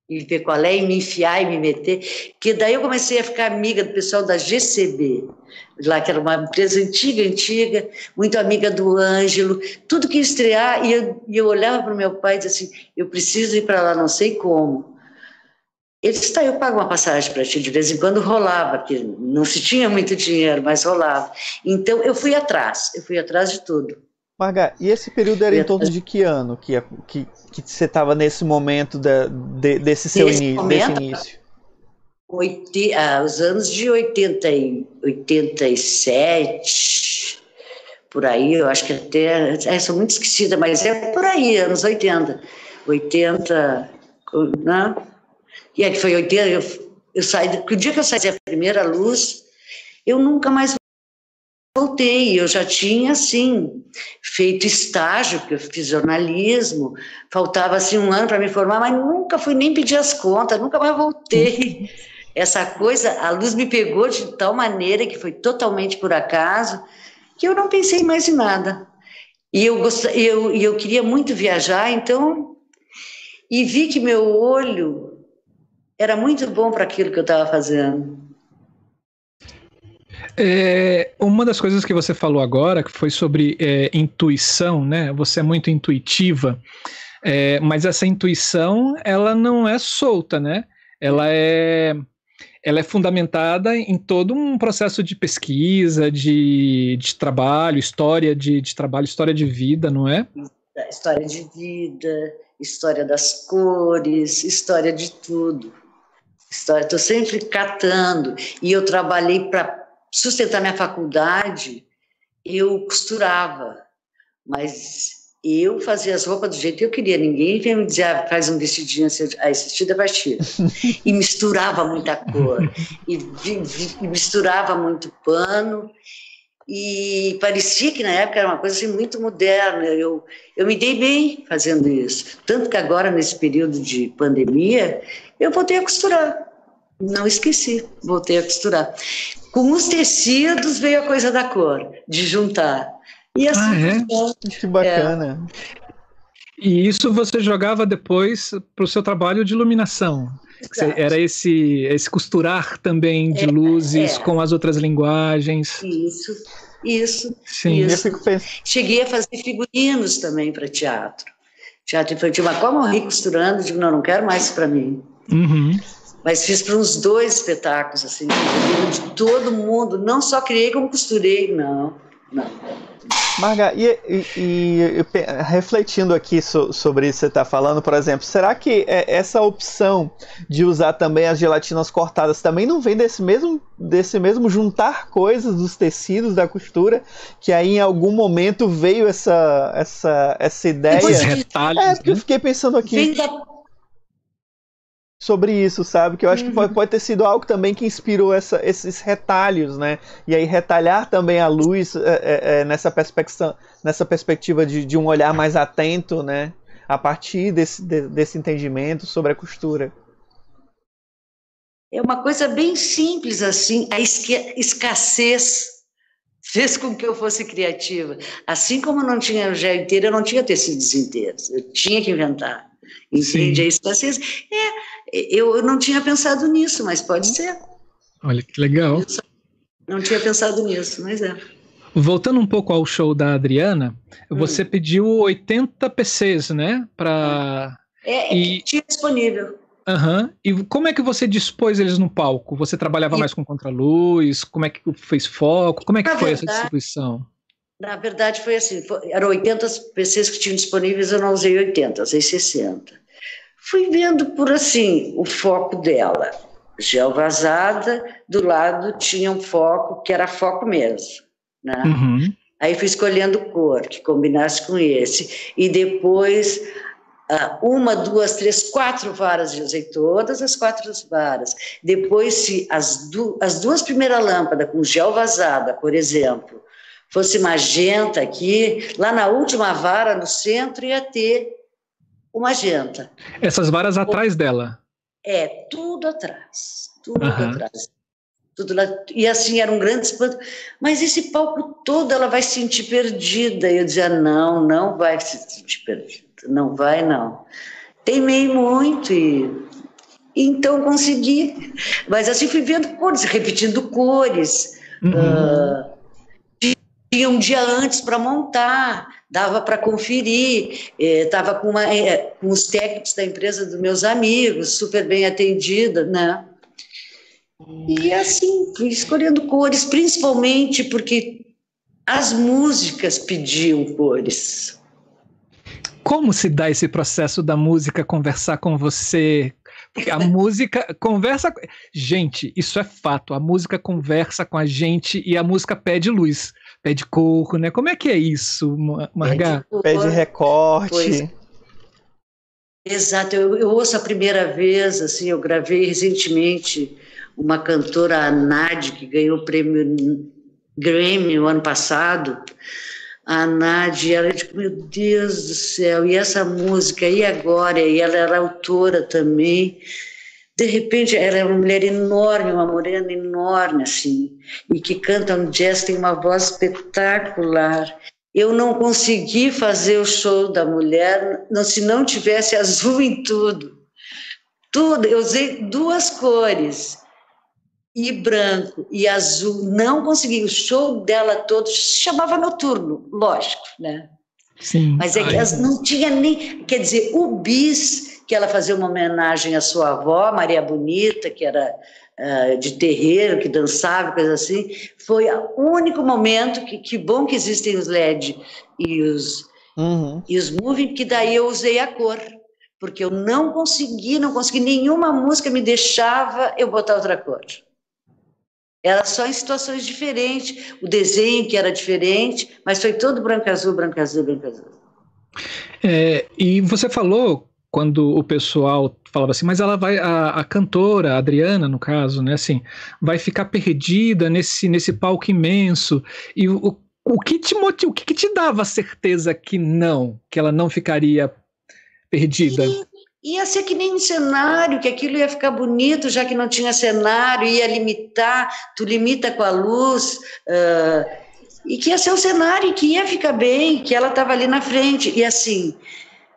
e ver qual é, e me enfiar e me meter, que daí eu comecei a ficar amiga do pessoal da GCB, lá que era uma empresa antiga, antiga, muito amiga do Ângelo, tudo que estrear, e eu, e eu olhava para o meu pai e dizia assim, eu preciso ir para lá, não sei como. Ele disse, tá, eu pago uma passagem para ti, de vez em quando rolava, que não se tinha muito dinheiro, mas rolava. Então eu fui atrás, eu fui atrás de tudo. Marga, e esse período era em torno de que ano que, que, que você estava nesse momento da, de, desse seu Nesse início, momento, desse início? Oite, ah, os anos de 80 e 87, por aí, eu acho que até. É, sou muito esquecida, mas é por aí, anos 80. 80, né? E que foi 80, eu, eu saí, o dia que eu saí da primeira luz, eu nunca mais voltei, eu já tinha, assim, feito estágio, porque eu fiz jornalismo, faltava, assim, um ano para me formar, mas nunca fui nem pedir as contas, nunca mais voltei. Essa coisa, a luz me pegou de tal maneira que foi totalmente por acaso, que eu não pensei mais em nada. E eu, gost... eu, eu queria muito viajar, então, e vi que meu olho era muito bom para aquilo que eu estava fazendo. É, uma das coisas que você falou agora, que foi sobre é, intuição, né? Você é muito intuitiva, é, mas essa intuição, ela não é solta, né? Ela é, ela é fundamentada em todo um processo de pesquisa, de, de trabalho, história de, de trabalho, história de vida, não é? História de vida, história das cores, história de tudo. estou sempre catando. E eu trabalhei para sustentar minha faculdade, eu costurava, mas eu fazia as roupas do jeito que eu queria. Ninguém vinha me dizer, ah, faz um vestidinho assim, ah, esse vestido é baixinho. e misturava muita cor, e, e, misturava muito pano, e parecia que na época era uma coisa assim, muito moderna. Eu, eu me dei bem fazendo isso. Tanto que agora, nesse período de pandemia, eu voltei a costurar. Não esqueci, voltei a costurar. Com os tecidos veio a coisa da cor, de juntar. E assim, ah, é? Que bacana. É. E isso você jogava depois para o seu trabalho de iluminação. Era esse, esse costurar também de é, luzes é. com as outras linguagens. Isso, isso. Sim. Isso. Cheguei a fazer figurinos também para teatro. Teatro infantil, mas como eu morri costurando, digo, não, não quero mais para mim. Uhum. Mas fiz para uns dois espetáculos, assim, de todo mundo. Não só criei, como costurei, não, não. Marga, e, e, e, refletindo aqui so, sobre isso que você está falando, por exemplo, será que é, essa opção de usar também as gelatinas cortadas também não vem desse mesmo, desse mesmo juntar coisas dos tecidos da costura, que aí em algum momento veio essa, essa, essa ideia? Retalhos, é, porque né? eu fiquei pensando aqui. Vem da sobre isso, sabe? Que eu acho uhum. que pode, pode, ter sido algo também que inspirou essa, esses retalhos, né? E aí retalhar também a luz é, é, é, nessa, perspectiva, nessa perspectiva de, de, um olhar mais atento, né? A partir desse, de, desse entendimento sobre a costura. É uma coisa bem simples assim, a escassez fez com que eu fosse criativa. Assim como eu não tinha gel inteiro, eu não tinha tecidos inteiros, eu tinha que inventar. Entende? A escassez. É, eu não tinha pensado nisso, mas pode ser. Olha que legal. Não tinha pensado nisso, mas é. Voltando um pouco ao show da Adriana, hum. você pediu 80 PCs, né? Para é, e... tinha disponível. Uhum. E como é que você dispôs eles no palco? Você trabalhava e... mais com contraluz? Como é que fez foco? Como é que Na foi verdade, essa distribuição? Na verdade, foi assim: eram 80 PCs que tinham disponíveis, eu não usei 80, usei 60. Fui vendo por assim o foco dela. Gel vazada, do lado tinha um foco que era foco mesmo. Né? Uhum. Aí fui escolhendo cor que combinasse com esse. E depois, uma, duas, três, quatro varas, eu usei todas as quatro varas. Depois, se as, du as duas primeiras lâmpadas com gel vazada, por exemplo, fosse magenta aqui, lá na última vara, no centro, ia ter uma janta. Essas varas o, atrás dela? É, tudo atrás. Tudo uhum. atrás. Tudo lá. E assim, era um grande espanto. Mas esse palco todo ela vai se sentir perdida. E eu dizia: não, não vai se sentir perdida. Não vai, não. Temei muito e. Então consegui. Mas assim fui vendo cores, repetindo cores. Uhum. Uh, tinha um dia antes para montar, dava para conferir, estava é, com, é, com os técnicos da empresa dos meus amigos, super bem atendida, né? E assim, fui escolhendo cores, principalmente porque as músicas pediam cores. Como se dá esse processo da música conversar com você? Porque a música conversa. Gente, isso é fato. A música conversa com a gente e a música pede luz pé de coco, né? Como é que é isso, Margar? Pé de recorte. Pois. Exato, eu, eu, ouço a primeira vez, assim, eu gravei recentemente uma cantora, a Nad, que ganhou o prêmio Grammy no ano passado. A Nad, ela tipo, meu Deus do céu, e essa música, e agora? E ela era autora também. De repente, ela é uma mulher enorme, uma morena enorme, assim, e que canta um jazz, tem uma voz espetacular. Eu não consegui fazer o show da mulher não, se não tivesse azul em tudo. Tudo, eu usei duas cores, e branco e azul. Não consegui. O show dela todo se chamava Noturno, lógico, né? Sim. Mas é que não tinha nem. Quer dizer, o bis que ela fazia uma homenagem à sua avó, Maria Bonita, que era uh, de terreiro, que dançava, coisa assim. Foi o único momento que, que bom que existem os LED e os, uhum. e os moving, que daí eu usei a cor. porque eu não consegui, não consegui, nenhuma música me deixava eu botar outra cor. Era só em situações diferentes, o desenho que era diferente, mas foi todo branco azul, branco azul, branco azul. É, e você falou quando o pessoal falava assim, mas ela vai, a, a, cantora, a Adriana, no caso, né, assim, vai ficar perdida nesse, nesse palco imenso. E o, o que te motiva, o que, te dava a certeza que não, que ela não ficaria perdida? E, ia ser que nem um cenário, que aquilo ia ficar bonito, já que não tinha cenário, ia limitar, tu limita com a luz, uh, e que ia ser um cenário que ia ficar bem, que ela estava ali na frente. E assim,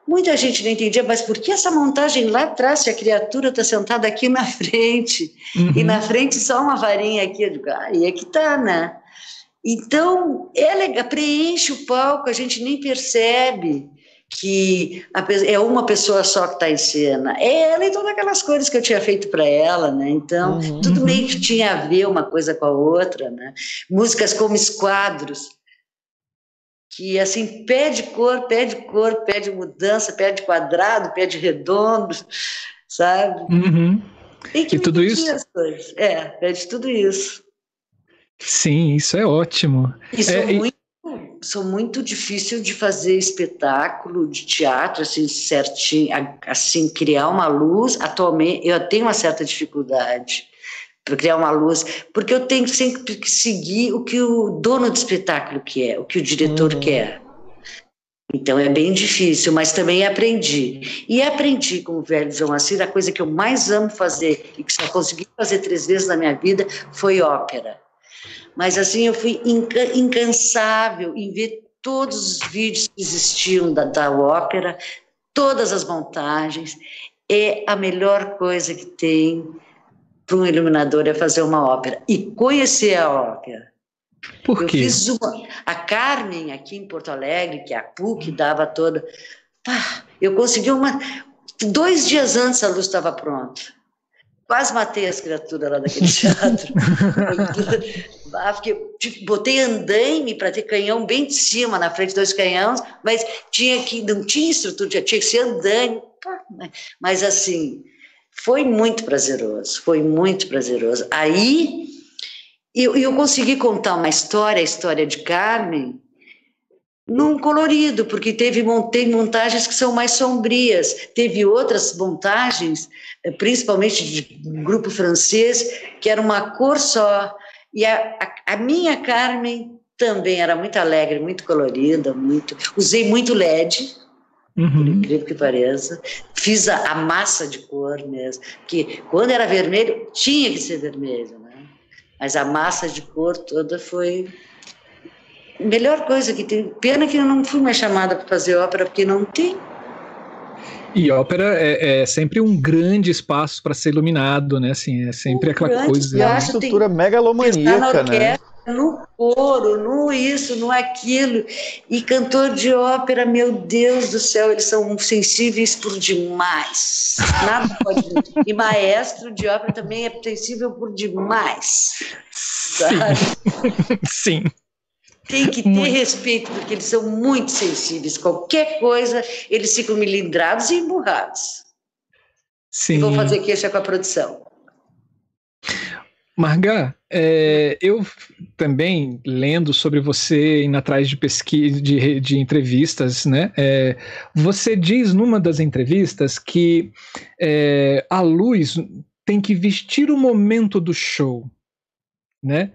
Muita gente não entendia, mas por que essa montagem lá atrás, se a criatura está sentada aqui na frente, uhum. e na frente só uma varinha aqui? Eu digo, ah, e é que tá, né? Então, ela preenche o palco, a gente nem percebe que é uma pessoa só que está em cena. É ela e todas aquelas coisas que eu tinha feito para ela, né? Então, uhum. tudo meio que tinha a ver uma coisa com a outra, né? Músicas como esquadros que assim pede cor, pede cor, pede mudança, pede quadrado, pede redondo, sabe? Uhum. E, que e tudo isso? É, pede tudo isso. Sim, isso é ótimo. E sou, é, muito, e... sou muito difícil de fazer espetáculo de teatro, assim, certinho, assim, criar uma luz. Atualmente, eu tenho uma certa dificuldade para criar uma luz, porque eu tenho sempre que seguir o que o dono do espetáculo quer, o que o diretor uhum. quer. Então é bem difícil, mas também aprendi. E aprendi com o velho João Assir, a coisa que eu mais amo fazer e que só consegui fazer três vezes na minha vida foi ópera. Mas assim, eu fui incansável em ver todos os vídeos que existiam da, da ópera, todas as montagens. É a melhor coisa que tem para um iluminador é fazer uma ópera e conhecer a ópera. Por quê? Eu fiz uma, a Carmen aqui em Porto Alegre, que é a PUC dava toda. Ah, eu consegui uma. Dois dias antes a luz estava pronta. Quase matei as criaturas lá daquele teatro. ah, porque, tipo, botei andaime para ter canhão bem de cima, na frente dos canhões, mas tinha que, não tinha estrutura, tinha que ser andaime. Mas assim, foi muito prazeroso, foi muito prazeroso. Aí eu, eu consegui contar uma história, a história de Carmen, num colorido, porque teve tem montagens que são mais sombrias, teve outras montagens, eh, principalmente de grupo francês, que era uma cor só. E a, a, a minha Carmen também era muito alegre, muito colorida, muito. Usei muito LED, Uhum. por incrível que pareça. Fiz a, a, massa de cor mesmo, que quando era vermelho, tinha que ser vermelho, né? Mas a massa de cor toda foi a melhor coisa que tem. Pena que eu não fui mais chamada para fazer ópera, porque não tem. E ópera é, é sempre um grande espaço para ser iluminado, né? Assim, é sempre um aquela grande, coisa. É uma estrutura megalomaníaca, né? No coro, no isso, no aquilo. E cantor de ópera, meu Deus do céu, eles são sensíveis por demais. Nada pode. e maestro de ópera também é sensível por demais. Sabe? Sim. Tem que ter muito. respeito, porque eles são muito sensíveis. Qualquer coisa, eles ficam melindrados e emburrados. Sim. E vão fazer queixa com a produção. Marga, é, eu também lendo sobre você, indo atrás de pesquisa, de, de entrevistas, né? É, você diz numa das entrevistas que é, a luz tem que vestir o momento do show, né?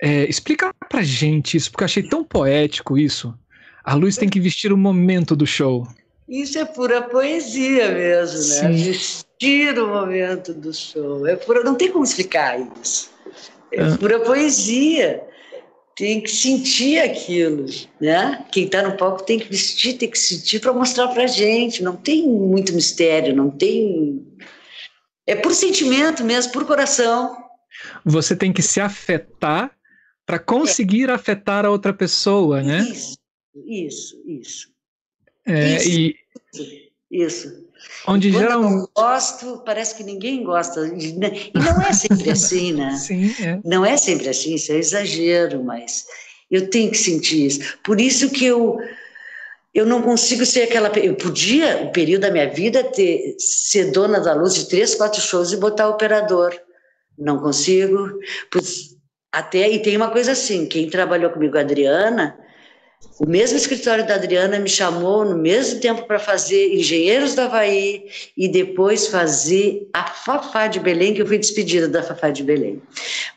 É, explica pra gente isso, porque eu achei tão poético isso. A luz tem que vestir o momento do show. Isso é pura poesia mesmo, né? Sim. Vestir o momento do show. É pura, não tem como explicar isso. É ah. pura poesia. Tem que sentir aquilo, né? Quem está no palco tem que vestir, tem que sentir para mostrar para gente. Não tem muito mistério, não tem. É por sentimento mesmo, por coração. Você tem que se afetar para conseguir é. afetar a outra pessoa, né? Isso, isso, isso. É, isso, e... isso. Onde Quando geral... eu não gosto, parece que ninguém gosta. E não é sempre assim, né? Sim, é. Não é sempre assim, isso é exagero, mas eu tenho que sentir isso. Por isso que eu eu não consigo ser aquela. Eu podia, o período da minha vida, ter, ser dona da luz de três, quatro shows e botar operador. Não consigo. Pois, até, e tem uma coisa assim: quem trabalhou comigo, a Adriana, o mesmo escritório da Adriana me chamou no mesmo tempo para fazer Engenheiros do Havaí e depois fazer a Fafá de Belém, que eu fui despedida da Fafá de Belém.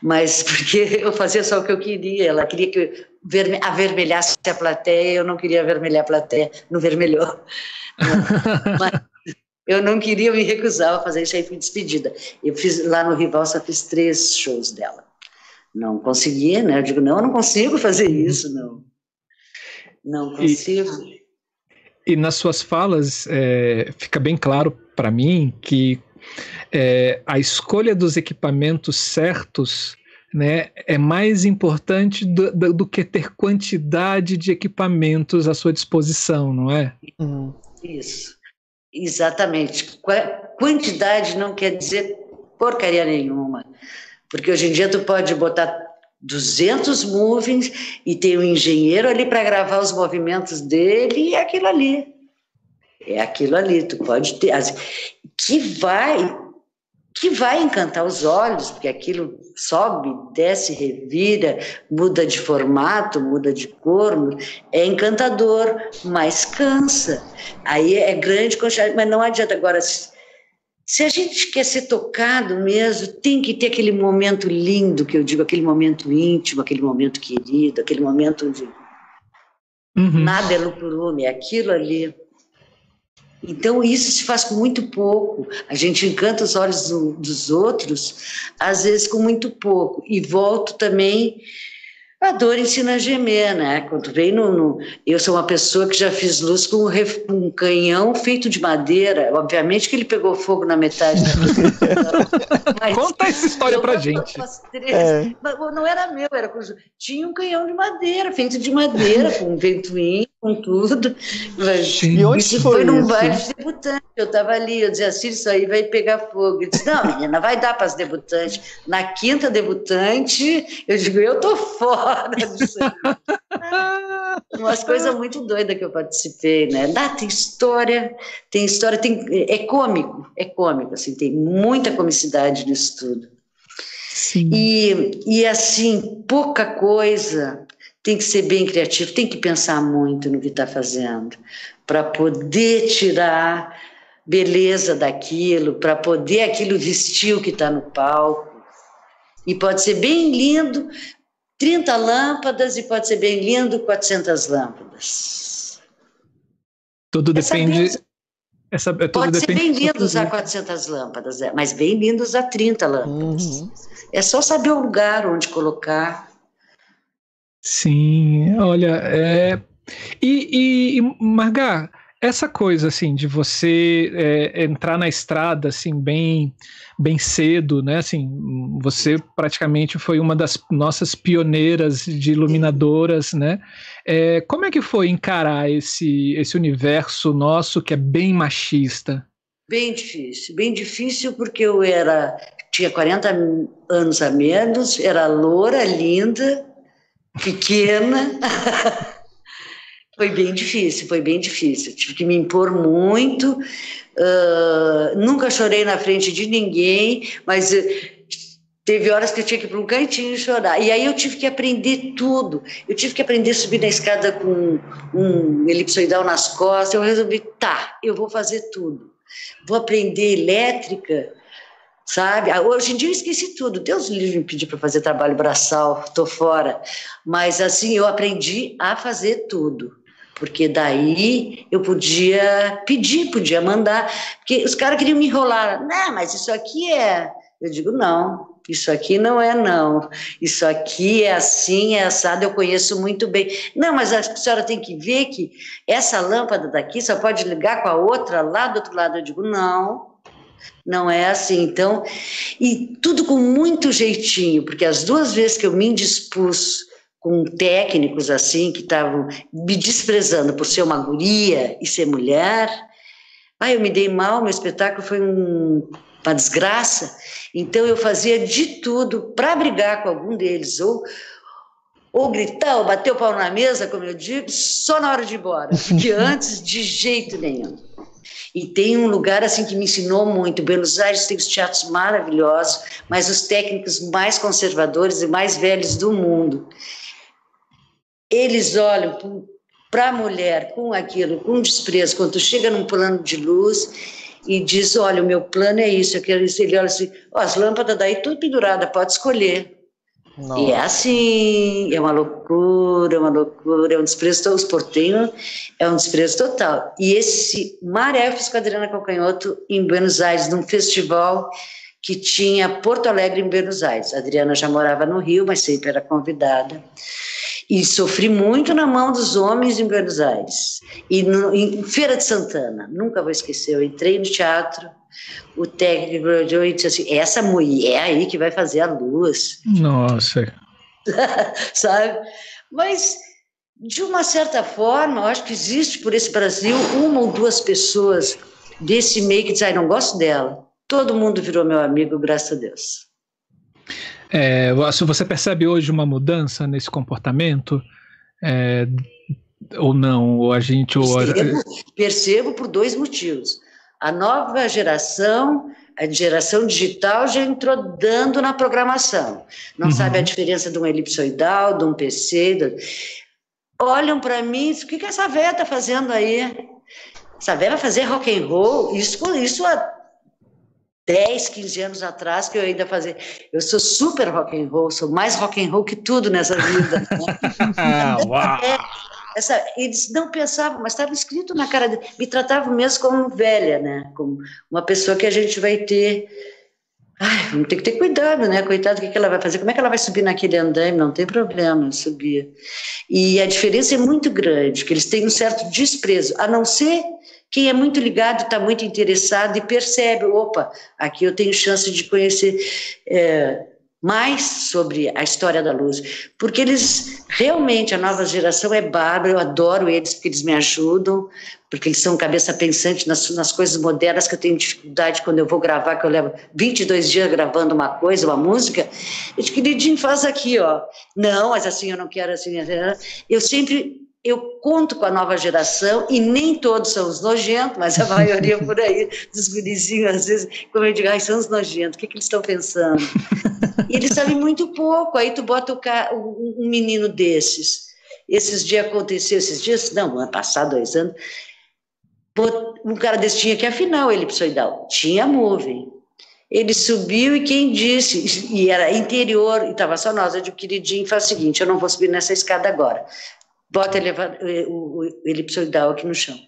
Mas porque eu fazia só o que eu queria, ela queria que eu avermelhasse a plateia, eu não queria avermelhar a plateia, não vermelhou. Mas eu não queria, eu me recusava a fazer isso aí, fui despedida. Eu fiz lá no Rival, só fiz três shows dela. Não conseguia, né? Eu digo, não, eu não consigo fazer isso, não. Não consigo. E, e nas suas falas, é, fica bem claro para mim que é, a escolha dos equipamentos certos né, é mais importante do, do, do, que ter quantidade de equipamentos à sua disposição, não é? Uhum. Isso, exatamente. Quantidade não quer dizer porcaria nenhuma, porque hoje em dia tu pode botar 200 movings e tem um engenheiro ali para gravar os movimentos dele e é aquilo ali. É aquilo ali, tu pode ter que vai que vai encantar os olhos, porque aquilo sobe, desce, revira, muda de formato, muda de cor, é encantador, mas cansa. Aí é grande mas não adianta agora se a gente quer ser tocado mesmo, tem que ter aquele momento lindo que eu digo, aquele momento íntimo, aquele momento querido, aquele momento onde uhum. nada é lupurume, é aquilo ali. Então, isso se faz com muito pouco. A gente encanta os olhos do, dos outros, às vezes com muito pouco. E volto também. A dor ensina a gemer, né? Quando vem no, no, Eu sou uma pessoa que já fiz luz com um, ref, um, canhão feito de madeira. Obviamente que ele pegou fogo na metade da Conta essa história pra gente. É. Não era meu, era. Tinha um canhão de madeira, feito de madeira, com um ventoinho com tudo. e onde isso foi, foi num baile de debutante. Eu estava ali, eu dizia assim, isso aí vai pegar fogo. Eu disse, não, menina, vai dar para as debutantes. Na quinta debutante, eu digo, eu tô fora disso aí. Umas coisas muito doidas que eu participei, né? Ah, tem história, tem história, tem, é cômico, é cômico, assim, tem muita comicidade nisso tudo. Sim. E, e assim, pouca coisa tem que ser bem criativo, tem que pensar muito no que está fazendo, para poder tirar beleza daquilo, para poder aquilo vestir o que está no palco. E pode ser bem lindo, 30 lâmpadas, e pode ser bem lindo, 400 lâmpadas. Tudo depende. Essa, tudo pode depende ser bem lindo usar 400 lâmpadas, é, mas bem lindo usar 30 lâmpadas. Uhum. É só saber o lugar onde colocar Sim, olha, é... E, e, Margar, essa coisa assim de você é, entrar na estrada assim bem bem cedo, né? Assim, você praticamente foi uma das nossas pioneiras de iluminadoras, né? É, como é que foi encarar esse esse universo nosso que é bem machista? Bem difícil, bem difícil porque eu era tinha 40 anos a menos, era loura, linda, pequena. foi bem difícil, foi bem difícil. Tive que me impor muito. Uh, nunca chorei na frente de ninguém, mas uh, teve horas que eu tinha que ir para um cantinho chorar. E aí eu tive que aprender tudo. Eu tive que aprender a subir na escada com um elipsoidal nas costas. Eu resolvi, tá, eu vou fazer tudo. Vou aprender elétrica sabe? Ah, hoje em dia eu esqueci tudo. Deus livre me pediu para fazer trabalho braçal, estou fora. Mas assim, eu aprendi a fazer tudo. Porque daí eu podia pedir, podia mandar. Porque os caras queriam me enrolar. Não, mas isso aqui é. Eu digo, não, isso aqui não é não, isso aqui é assim, é assado, eu conheço muito bem. Não, mas a senhora tem que ver que essa lâmpada daqui só pode ligar com a outra lá do outro lado. Eu digo, não, não é assim. Então, e tudo com muito jeitinho, porque as duas vezes que eu me indispus com técnicos assim, que estavam me desprezando por ser uma guria e ser mulher, ah, eu me dei mal, meu espetáculo foi um, uma desgraça. Então, eu fazia de tudo para brigar com algum deles, ou ou gritar, ou bater o pau na mesa, como eu digo, só na hora de ir embora, porque antes de jeito nenhum. E tem um lugar assim que me ensinou muito. Buenos Aires tem os teatros maravilhosos, mas os técnicos mais conservadores e mais velhos do mundo. Eles olham para a mulher com aquilo, com desprezo, quando chega num plano de luz e diz: Olha, o meu plano é isso. Ele olha assim: oh, as lâmpadas daí tudo pendurada, pode escolher. Nossa. E é assim, é uma loucura, é uma loucura, é um desprezo, os portenhos é um desprezo total. E esse Maré fiz com a Adriana Calcanhoto em Buenos Aires, num festival que tinha Porto Alegre em Buenos Aires. A Adriana já morava no Rio, mas sempre era convidada. E sofri muito na mão dos homens em Buenos Aires. E no, em Feira de Santana, nunca vou esquecer, eu entrei no teatro, o técnico olhou e disse assim: essa mulher aí que vai fazer a luz. Nossa. Sabe? Mas, de uma certa forma, eu acho que existe por esse Brasil uma ou duas pessoas desse meio que dizem: ah, não gosto dela. Todo mundo virou meu amigo, graças a Deus. É, você percebe hoje uma mudança nesse comportamento? É, ou não? Ou a gente. Percebo, ou... percebo por dois motivos. A nova geração, a geração digital, já entrou dando na programação. Não uhum. sabe a diferença de um elipsoidal, de um PC. De... Olham para mim e dizem, o que, que essa velha está fazendo aí? Essa velha vai fazer rock and roll? Isso, isso há 10, 15 anos atrás que eu ainda fazia. Eu sou super rock and roll, sou mais rock and roll que tudo nessa vida. Né? Uau! Essa, eles não pensavam, mas estava escrito na cara dele. Me tratavam mesmo como velha, né? Como uma pessoa que a gente vai ter. Ai, vamos ter que ter cuidado, né? Coitado, o que, que ela vai fazer? Como é que ela vai subir naquele andaime? Não tem problema subir. E a diferença é muito grande, que eles têm um certo desprezo, a não ser quem é muito ligado, está muito interessado e percebe: opa, aqui eu tenho chance de conhecer. É, mais sobre a história da luz, porque eles realmente a nova geração é bárbara, eu adoro eles porque eles me ajudam, porque eles são cabeça pensante nas, nas coisas modernas que eu tenho dificuldade quando eu vou gravar, que eu levo 22 dias gravando uma coisa, uma música, eu digo, queridinho, faz aqui, ó. Não, mas assim eu não quero assim. Eu sempre eu conto com a nova geração, e nem todos são os nojentos, mas a maioria por aí, dos gurizinhos, às vezes, como eu digo, ai, são os nojentos, o que, que eles estão pensando? E eles sabem muito pouco, aí tu bota o, um menino desses. Esses dias aconteceu, esses dias, não, ano passado, dois anos, um cara desse tinha que afinal ele elipsoidal, tinha moving. Ele subiu e quem disse, e era interior, e estava só nós, eu disse, queridinho, faz o seguinte, eu não vou subir nessa escada agora bota eh, o, o elipsoidal aqui no chão.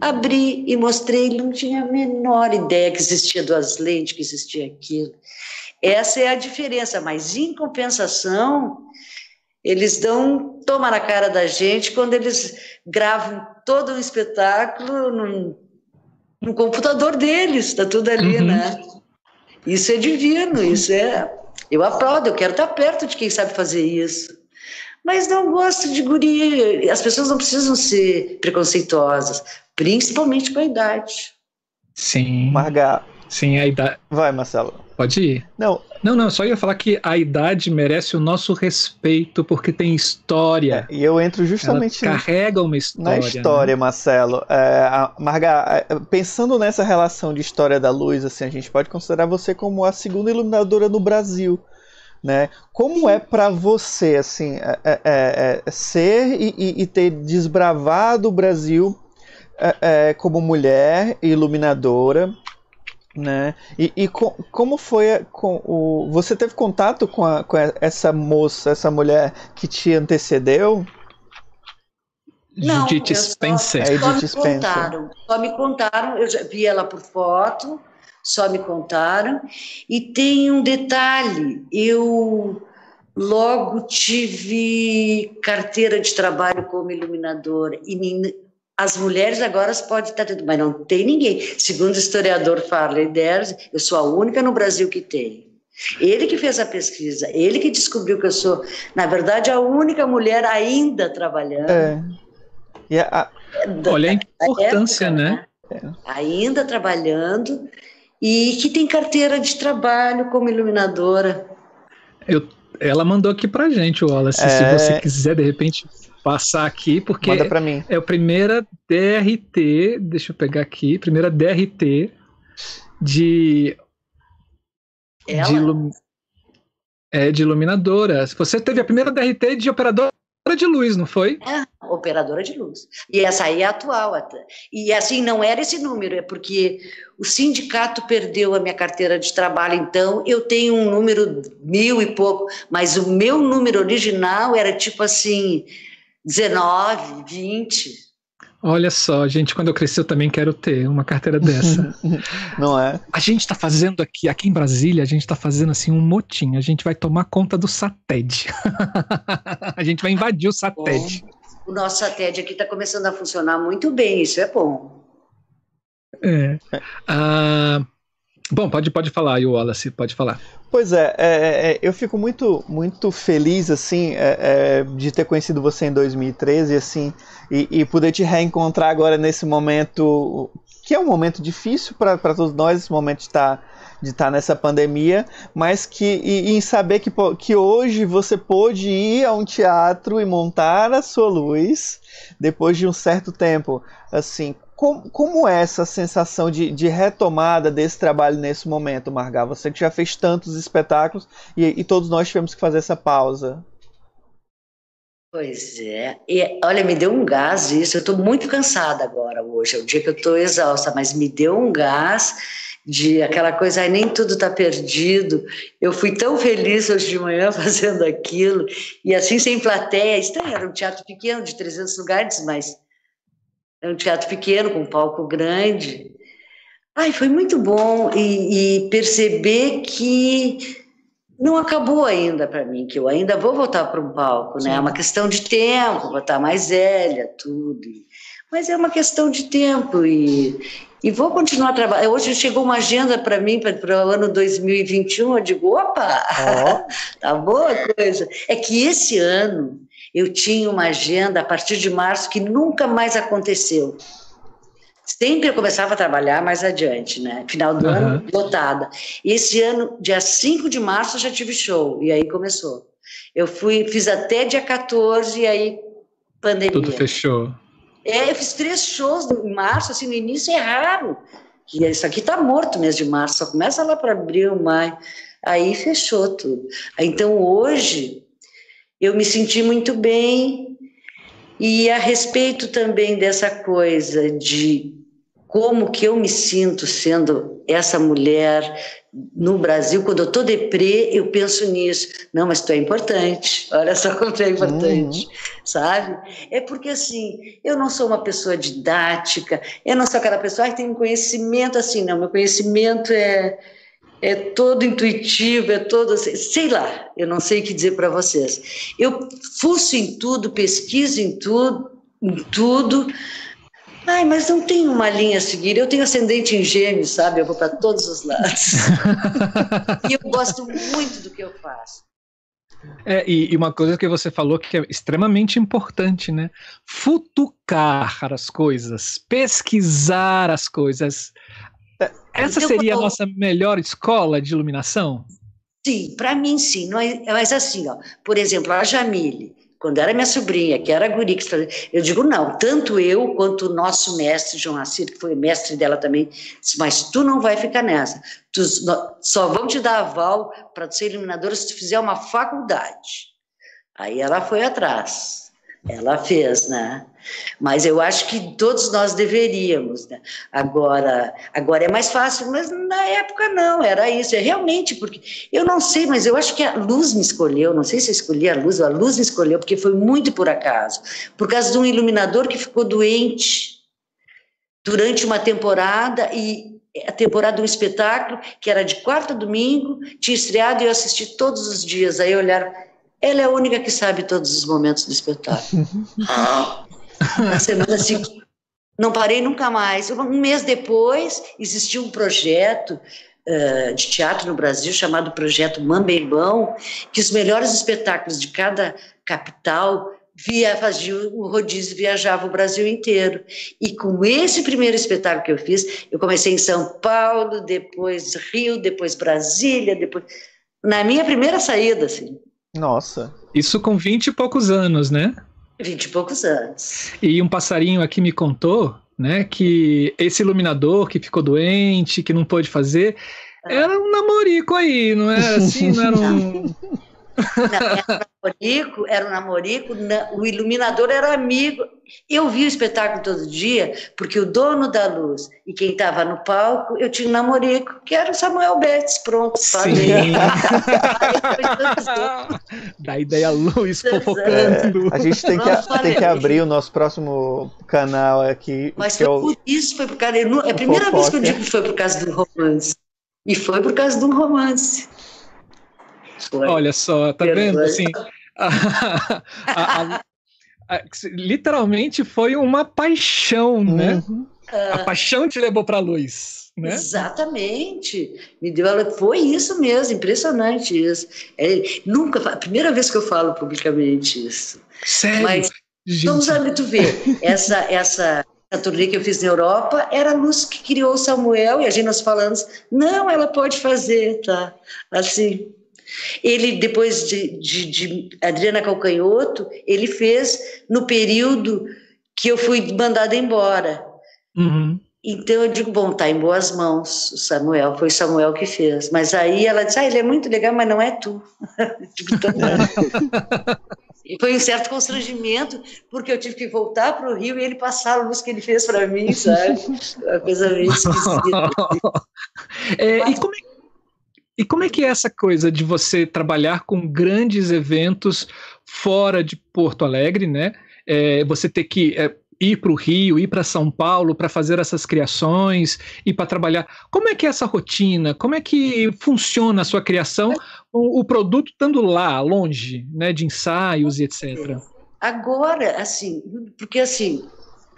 Abri e mostrei, ele não tinha a menor ideia que existia duas lentes, que existia aquilo. Essa é a diferença, mas em compensação, eles dão toma na cara da gente quando eles gravam todo um espetáculo no, no computador deles, está tudo ali, uhum. né? Isso é divino, isso é. Eu aplaudo, eu quero estar perto de quem sabe fazer isso mas não gosto de guri. As pessoas não precisam ser preconceituosas, principalmente com a idade. Sim. Marga. Sim, a idade. Vai, Marcelo. Pode ir. Não. Não, não, só ia falar que a idade merece o nosso respeito porque tem história. É, e eu entro justamente. Ela carrega uma história. Na história, né? Marcelo. É, Marga, é, pensando nessa relação de história da luz, assim, a gente pode considerar você como a segunda iluminadora no Brasil né? Como é para você assim é, é, é, é ser e, e, ter desbravado o Brasil é, é, como mulher iluminadora, né? E, e com, como foi com o você teve contato com, a, com essa moça, essa mulher que te antecedeu? Não, Judith Spencer. Só, só me contaram, só me contaram, eu já vi ela por foto, só me contaram. E tem um detalhe: eu logo tive carteira de trabalho como iluminadora e as mulheres agora podem estar tendo, mas não tem ninguém. Segundo o historiador Farley Ders, eu sou a única no Brasil que tem. Ele que fez a pesquisa, ele que descobriu que eu sou, na verdade, a única mulher ainda trabalhando. É. A... Olha a importância, época, né? né? Ainda trabalhando e que tem carteira de trabalho como iluminadora. Eu ela mandou aqui pra gente, Wallace, é... se você quiser de repente passar aqui, porque Manda pra mim. é a primeira DRT, deixa eu pegar aqui, primeira DRT de ela? de, ilum, é, de iluminadora. Você teve a primeira DRT de operadora de luz, não foi? É, operadora de luz. E essa aí é atual até. E assim, não era esse número, é porque o sindicato perdeu a minha carteira de trabalho, então eu tenho um número mil e pouco, mas o meu número original era tipo assim, 19, 20. Olha só, gente, quando eu crescer eu também quero ter uma carteira dessa. Não é? A gente está fazendo aqui, aqui em Brasília, a gente está fazendo assim um motim. A gente vai tomar conta do SATED. a gente vai invadir o SATED. Bom, o nosso SATED aqui está começando a funcionar muito bem, isso é bom. É. Ah, bom, pode, pode falar aí, Wallace, pode falar. Pois é, é, é, eu fico muito, muito feliz assim é, é de ter conhecido você em 2013 assim e, e, poder te reencontrar agora nesse momento que é um momento difícil para todos nós, esse momento de estar tá, de estar tá nessa pandemia, mas que e, e em saber que, que hoje você pôde ir a um teatro e montar a sua luz depois de um certo tempo, assim, como, como é essa sensação de, de, retomada desse trabalho nesse momento, Margar? Você que já fez tantos espetáculos e, e todos nós tivemos que fazer essa pausa. Pois é. E, olha, me deu um gás isso. Eu estou muito cansada agora, hoje. É o dia que eu estou exausta, mas me deu um gás de aquela coisa, aí nem tudo está perdido. Eu fui tão feliz hoje de manhã fazendo aquilo, e assim sem plateia. Estranho, era um teatro pequeno de 300 lugares, mas é um teatro pequeno, com um palco grande. Ai, foi muito bom e, e perceber que não acabou ainda para mim, que eu ainda vou voltar para um palco, né? É uma questão de tempo, vou estar mais velha, tudo. Mas é uma questão de tempo e, e vou continuar trabalhando. Hoje chegou uma agenda para mim para o ano 2021. Eu digo, opa, oh. tá boa a coisa. É que esse ano eu tinha uma agenda a partir de março que nunca mais aconteceu. Sempre eu começava a trabalhar mais adiante, né? Final do uhum. ano, lotada. E esse ano, dia 5 de março, eu já tive show, e aí começou. Eu fui, fiz até dia 14, e aí pandemia. Tudo fechou. É, eu fiz três shows em março, assim, no início é raro. E isso aqui tá morto mês de março, só começa lá para abril, maio. Aí fechou tudo. Então hoje eu me senti muito bem e a respeito também dessa coisa de como que eu me sinto sendo essa mulher no Brasil, quando eu estou deprê, eu penso nisso. Não, mas tu é importante. Olha só como tu é importante, uhum. sabe? É porque, assim, eu não sou uma pessoa didática, eu não sou aquela pessoa que tem um conhecimento assim, não. Meu conhecimento é, é todo intuitivo, é todo, sei lá, eu não sei o que dizer para vocês. Eu fuço em tudo, pesquiso em tudo, em tudo. Ai, mas não tem uma linha a seguir. Eu tenho ascendente em gêmeos, sabe? Eu vou para todos os lados. e eu gosto muito do que eu faço. É, e, e, uma coisa que você falou que é extremamente importante, né? Futucar as coisas, pesquisar as coisas, é, essa então, seria a nossa melhor escola de iluminação? Sim, para mim sim. É, mas assim, ó, por exemplo, a Jamile, quando era minha sobrinha, que era guri, eu digo, não, tanto eu quanto o nosso mestre, João Assir, que foi mestre dela também, disse, mas tu não vai ficar nessa. Tu, só vão te dar aval para ser iluminadora se tu fizer uma faculdade. Aí ela foi atrás. Ela fez, né? Mas eu acho que todos nós deveríamos. Né? Agora, agora é mais fácil, mas na época não, era isso. É realmente porque eu não sei, mas eu acho que a luz me escolheu. Não sei se eu escolhi a luz, ou a luz me escolheu porque foi muito por acaso, por causa de um iluminador que ficou doente durante uma temporada e a temporada de um espetáculo que era de quarta a domingo, tinha estreado e eu assisti todos os dias. Aí olharam ela é a única que sabe todos os momentos do espetáculo. Na semana seguinte, não parei nunca mais. Um mês depois, existiu um projeto uh, de teatro no Brasil chamado Projeto Mambeirão, que os melhores espetáculos de cada capital via, fazia o rodízio viajava o Brasil inteiro. E com esse primeiro espetáculo que eu fiz, eu comecei em São Paulo, depois Rio, depois Brasília, depois na minha primeira saída, assim. Nossa. Isso com 20 e poucos anos, né? 20 e poucos anos. E um passarinho aqui me contou, né, que esse iluminador que ficou doente, que não pôde fazer, é. era um namorico aí, não era assim, não era um... Não, era um namorico, era um namorico, o iluminador era amigo. Eu vi o espetáculo todo dia, porque o dono da luz e quem estava no palco, eu tinha um namorico, que era o Samuel Betts, pronto, falei. da ideia luz fofocando. É, a gente tem que, tem que abrir o nosso próximo canal aqui. Mas foi o... por isso, foi por causa. É a primeira vez que eu digo que foi por causa do romance. E foi por causa de um romance. Olha só, tá vendo? Assim, a, a, a, literalmente foi uma paixão, né? Uhum. A paixão te levou para a luz. Né? Exatamente, me deu ela foi isso mesmo, impressionante isso. É, nunca, a primeira vez que eu falo publicamente isso. Sério? Mas Gente. vamos lá, tu ver essa essa a turnê que eu fiz na Europa era a luz que criou o Samuel e a gente nós falamos, não, ela pode fazer, tá? Assim, ele, depois de, de, de, Adriana Calcanhoto, ele fez no período que eu fui mandada embora. Uhum. Então eu digo, bom, tá em boas mãos o Samuel, foi o Samuel que fez. Mas aí ela disse, ah, ele é muito legal, mas não é tu. digo, então, E foi um certo constrangimento, porque eu tive que voltar para o Rio e ele passar a luz que ele fez para mim, sabe? Uma coisa meio esquisita. é, e como é e como é que é essa coisa de você trabalhar com grandes eventos fora de Porto Alegre, né? É, você ter que é, ir para o Rio, ir para São Paulo para fazer essas criações e para trabalhar. Como é que é essa rotina? Como é que funciona a sua criação, o, o produto estando lá, longe, né, de ensaios e etc. Agora, assim, porque assim,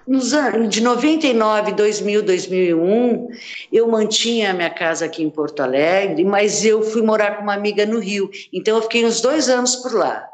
nos anos de 99, 2000, 2001, eu mantinha a minha casa aqui em Porto Alegre, mas eu fui morar com uma amiga no Rio. Então eu fiquei uns dois anos por lá.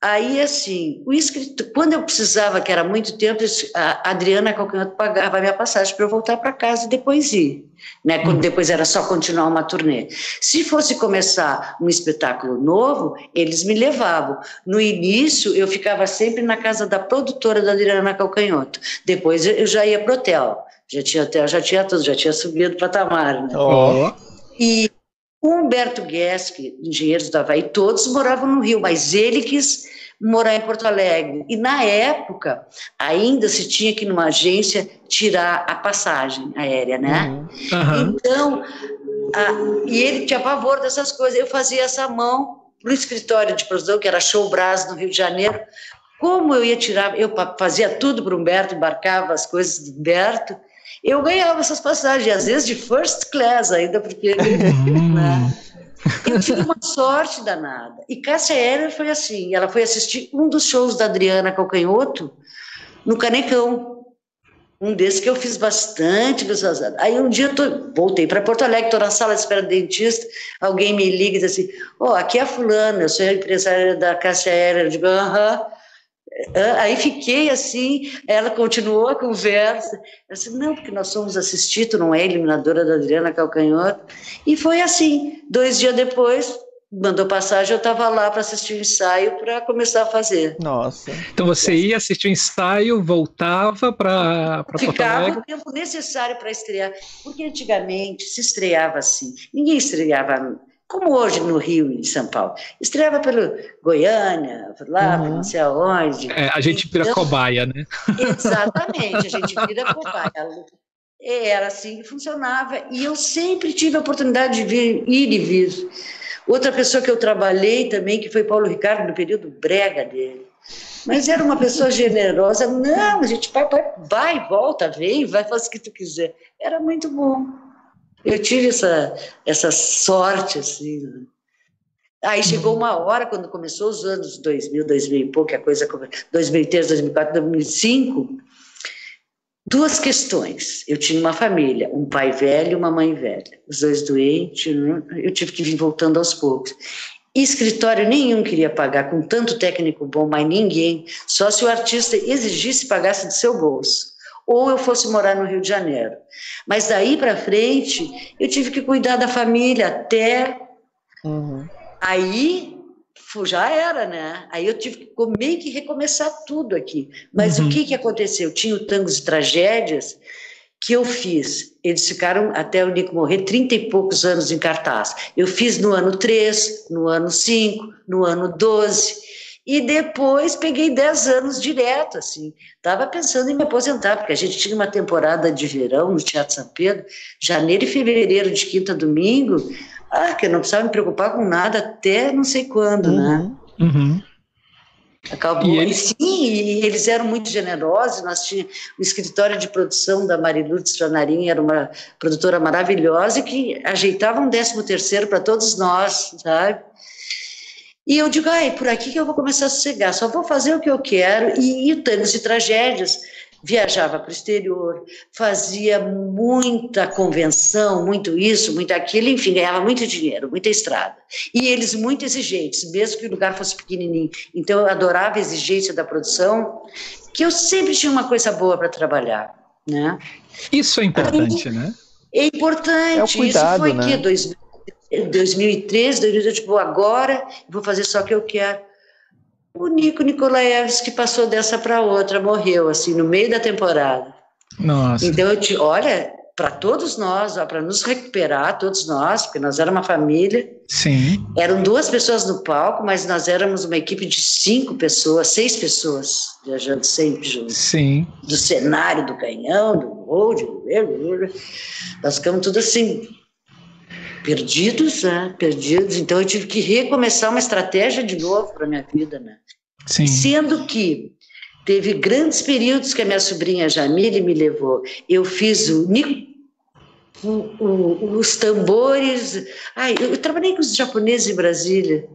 Aí, assim, o escritor, quando eu precisava, que era muito tempo, a Adriana Calcanhoto pagava a minha passagem para eu voltar para casa e depois ir, né? Quando uhum. depois era só continuar uma turnê. Se fosse começar um espetáculo novo, eles me levavam. No início, eu ficava sempre na casa da produtora da Adriana Calcanhoto. Depois eu já ia pro hotel. Já tinha hotel, já tinha tudo, já tinha subido para Tamar, né? Oh. E o Humberto Gueschi, engenheiros do Havaí, todos moravam no Rio, mas ele quis morar em Porto Alegre. E na época, ainda se tinha que numa agência tirar a passagem aérea, né? Uhum. Então, a, e ele tinha pavor dessas coisas. Eu fazia essa mão para o escritório de produção, que era Show Brás, no Rio de Janeiro. Como eu ia tirar, eu fazia tudo para o Humberto, embarcava as coisas do Humberto, eu ganhava essas passagens, às vezes de first class ainda, porque né? eu tive uma sorte danada. E Cássia Heller foi assim, ela foi assistir um dos shows da Adriana Calcanhoto no Canecão, um desses que eu fiz bastante Aí um dia eu tô, voltei para Porto Alegre, estou na sala de espera do dentista, alguém me liga e diz assim, ó, oh, aqui é a fulana, eu sou a empresária da Cássia Heller. Eu digo, aham. Aí fiquei assim, ela continuou a conversa. Eu disse, não, porque nós somos assistidos, não é eliminadora da Adriana Calcanhoto. E foi assim. Dois dias depois, mandou passagem, eu estava lá para assistir o ensaio para começar a fazer. Nossa. Então você ia assistir o ensaio, voltava para Ficava o tempo necessário para estrear, porque antigamente se estreava assim. Ninguém estreava como hoje no Rio e em São Paulo. Estreava pelo Goiânia, lá, uhum. não sei aonde. É, a gente vira então, cobaia, né? Exatamente, a gente vira cobaia. Era assim que funcionava. E eu sempre tive a oportunidade de vir, ir e vir. Outra pessoa que eu trabalhei também, que foi Paulo Ricardo, no período brega dele. Mas era uma pessoa generosa. Não, a gente vai, vai, vai volta, vem, vai, faz o que tu quiser. Era muito bom. Eu tive essa, essa sorte, assim. Né? Aí chegou uma hora, quando começou os anos 2000, 2000 e pouco, a coisa 2003, 2004, 2005, duas questões. Eu tinha uma família, um pai velho e uma mãe velha, os dois doentes, né? eu tive que vir voltando aos poucos. escritório nenhum queria pagar com tanto técnico bom, mas ninguém, só se o artista exigisse pagasse do seu bolso ou eu fosse morar no Rio de Janeiro. Mas daí para frente, eu tive que cuidar da família até. Uhum. Aí já era, né? Aí eu tive que meio que recomeçar tudo aqui. Mas uhum. o que, que aconteceu? Tinha o Tangos e Tragédias que eu fiz. Eles ficaram, até o Nico morrer, trinta e poucos anos em cartaz. Eu fiz no ano 3, no ano 5, no ano 12. E depois peguei 10 anos direto, assim. Estava pensando em me aposentar, porque a gente tinha uma temporada de verão no Teatro São Pedro, janeiro e fevereiro, de quinta a domingo, ah, que eu não precisava me preocupar com nada até não sei quando, né? uhum. né? Uhum. Acabou. E, eles... sim, e eles eram muito generosos. Nós tínhamos o escritório de produção da Mariludes Flanarim, era uma produtora maravilhosa que ajeitava um décimo terceiro para todos nós, sabe? E eu digo, ai, por aqui que eu vou começar a sossegar, só vou fazer o que eu quero. E, e Tangos e Tragédias viajava para o exterior, fazia muita convenção, muito isso, muito aquilo, enfim, ganhava muito dinheiro, muita estrada. E eles muito exigentes, mesmo que o lugar fosse pequenininho. Então eu adorava a exigência da produção, que eu sempre tinha uma coisa boa para trabalhar, né? Isso é importante, né? É importante. É o cuidado, isso foi né? que 2013, 2018, tipo, agora vou fazer só o que eu quero. O Nico Nikolaevski passou dessa para outra, morreu, assim, no meio da temporada. Nossa. Então, eu te, olha, para todos nós, para nos recuperar, todos nós, porque nós éramos uma família. Sim. Eram duas pessoas no palco, mas nós éramos uma equipe de cinco pessoas, seis pessoas, viajando sempre juntos. Sim. Do cenário, do canhão, do road, nós ficamos tudo assim, perdidos, né? Perdidos. Então eu tive que recomeçar uma estratégia de novo para minha vida, né? Sim. Sendo que teve grandes períodos que a minha sobrinha Jamile me levou. Eu fiz o, o, o os tambores. Ai, eu, eu trabalhei com os japoneses em Brasília.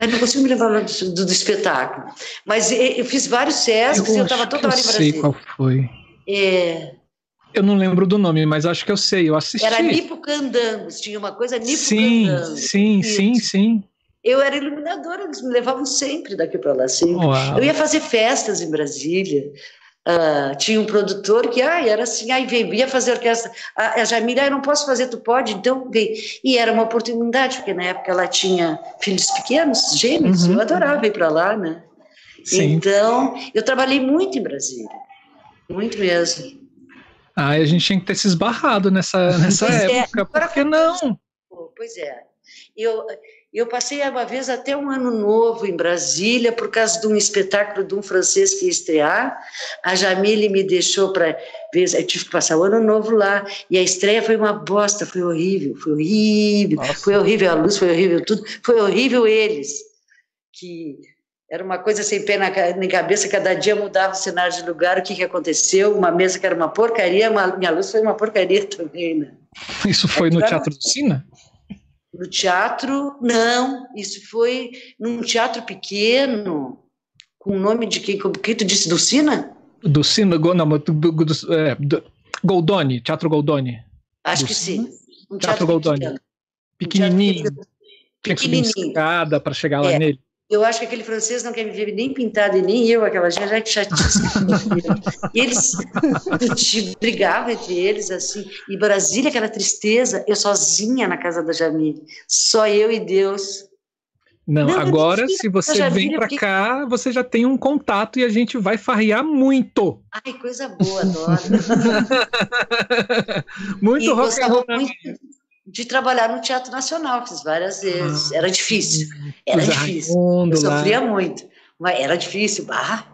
Eu não consigo me lembrar do, do, do espetáculo. Mas eu fiz vários Sescs e eu estava toda hora em Brasília. sei qual foi. É, eu não lembro do nome, mas acho que eu sei, eu assisti. Era Nipo Candangos, tinha uma coisa Nipo Sim, sim, Isso. sim, sim. Eu era iluminadora, eles me levavam sempre daqui para lá, sempre. Uau. Eu ia fazer festas em Brasília. Uh, tinha um produtor que ah, era assim, aí vem, ia fazer orquestra. A, a Jamila, ah, eu não posso fazer, tu pode? Então vem. E era uma oportunidade, porque na época ela tinha filhos pequenos, gêmeos, uhum. eu adorava ir para lá, né? Sim. Então, eu trabalhei muito em Brasília, muito mesmo. Ah, a gente tinha que ter se esbarrado nessa, nessa é, época, é, por que não? Pois é. Eu, eu passei uma vez até um ano novo em Brasília por causa de um espetáculo de um francês que ia estrear. A Jamile me deixou para ver, eu tive que passar o ano novo lá. E a estreia foi uma bosta, foi horrível, foi horrível. Nossa. Foi horrível a luz, foi horrível tudo. Foi horrível eles, que era uma coisa sem pé na, na, cabeça, cada dia mudava o cenário de lugar, o que, que aconteceu, uma mesa que era uma porcaria, uma, minha luz foi uma porcaria também, né? Isso foi no Teatro do Sina? No teatro, não, isso foi num teatro pequeno, com o nome de quem, que tu disse, do Sina? Do Sina, não, do, do, do, é, do Goldoni, Teatro Goldoni. Acho que sim. Um teatro, teatro Goldoni. Pequenininho. Um Tinha que subir escada para chegar lá é. nele. Eu acho que aquele francês não quer me ver nem pintado e nem eu, aquela gente já que e eles brigavam entre eles, assim. E Brasília, aquela tristeza, eu sozinha na casa da Jamile. Só eu e Deus. Não, não agora, se você Jamile, vem para porque... cá, você já tem um contato e a gente vai farrear muito. Ai, coisa boa, adoro. muito rock and roll. Muito, de trabalhar no Teatro Nacional, fiz várias vezes. Ah, era difícil, era difícil. Eu sofria lá. muito, mas era difícil. Ah,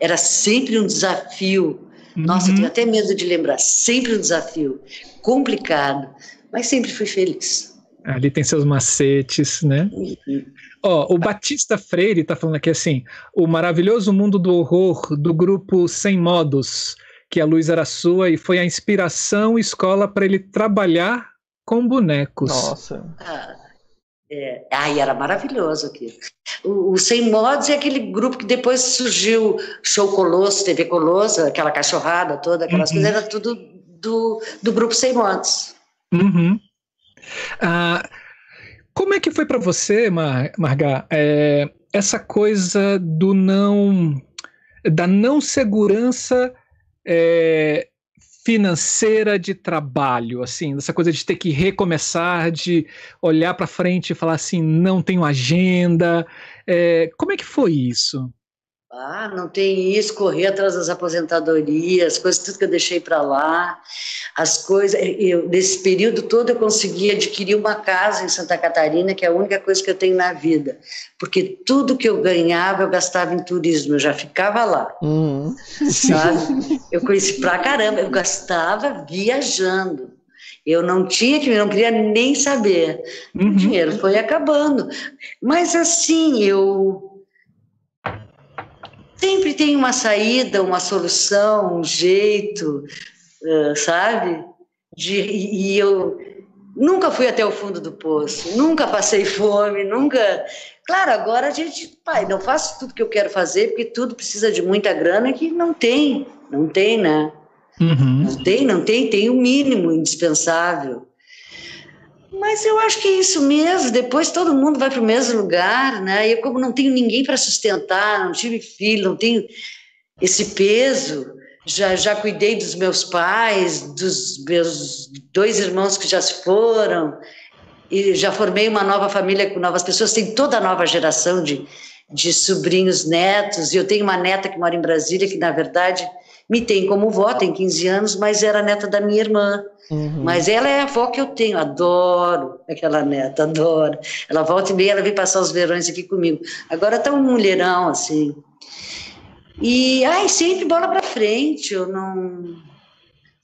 era sempre um desafio. Nossa, uhum. tenho até medo de lembrar. Sempre um desafio, complicado, mas sempre fui feliz. Ali tem seus macetes, né? Uhum. Ó, o Batista Freire está falando aqui assim: o maravilhoso mundo do horror do grupo Sem Modos, que a luz era sua e foi a inspiração escola para ele trabalhar com bonecos. Nossa. Ah, é, ai, era maravilhoso aquilo. O, o, Sem Modos é aquele grupo que depois surgiu Show Colosso, TV Colosso, aquela cachorrada toda, aquelas uhum. coisas, era tudo do, do grupo Sem Modos. Uhum. Ah, como é que foi para você, Mar Marga, é, essa coisa do não da não segurança é, financeira de trabalho, assim, dessa coisa de ter que recomeçar, de olhar para frente e falar assim, não tenho agenda. É, como é que foi isso? Ah, não tem isso, correr atrás das aposentadorias, coisas tudo que eu deixei para lá. As coisas, eu, nesse período todo eu consegui adquirir uma casa em Santa Catarina, que é a única coisa que eu tenho na vida. Porque tudo que eu ganhava eu gastava em turismo, eu já ficava lá. Uhum. Sabe? Eu conheci pra caramba, eu gastava viajando. Eu não tinha que, não queria nem saber. Uhum. O dinheiro foi acabando. Mas assim, eu sempre tem uma saída, uma solução, um jeito, sabe? De, e eu nunca fui até o fundo do poço, nunca passei fome, nunca. Claro, agora a gente, pai, não faço tudo que eu quero fazer, porque tudo precisa de muita grana que não tem, não tem, né? Uhum. Não tem, não tem, tem o mínimo indispensável. Mas eu acho que é isso mesmo. Depois todo mundo vai para o mesmo lugar, né? Eu, como não tenho ninguém para sustentar, não tive filho, não tenho esse peso, já, já cuidei dos meus pais, dos meus dois irmãos que já se foram, e já formei uma nova família com novas pessoas. Tem toda a nova geração de, de sobrinhos, netos, e eu tenho uma neta que mora em Brasília, que na verdade me tem como vó, tem 15 anos, mas era neta da minha irmã. Uhum. Mas ela é a avó que eu tenho, adoro aquela neta, adoro. Ela volta e meia, ela vem passar os verões aqui comigo. Agora tá um mulherão, assim. E, ai, sempre bola para frente, eu não.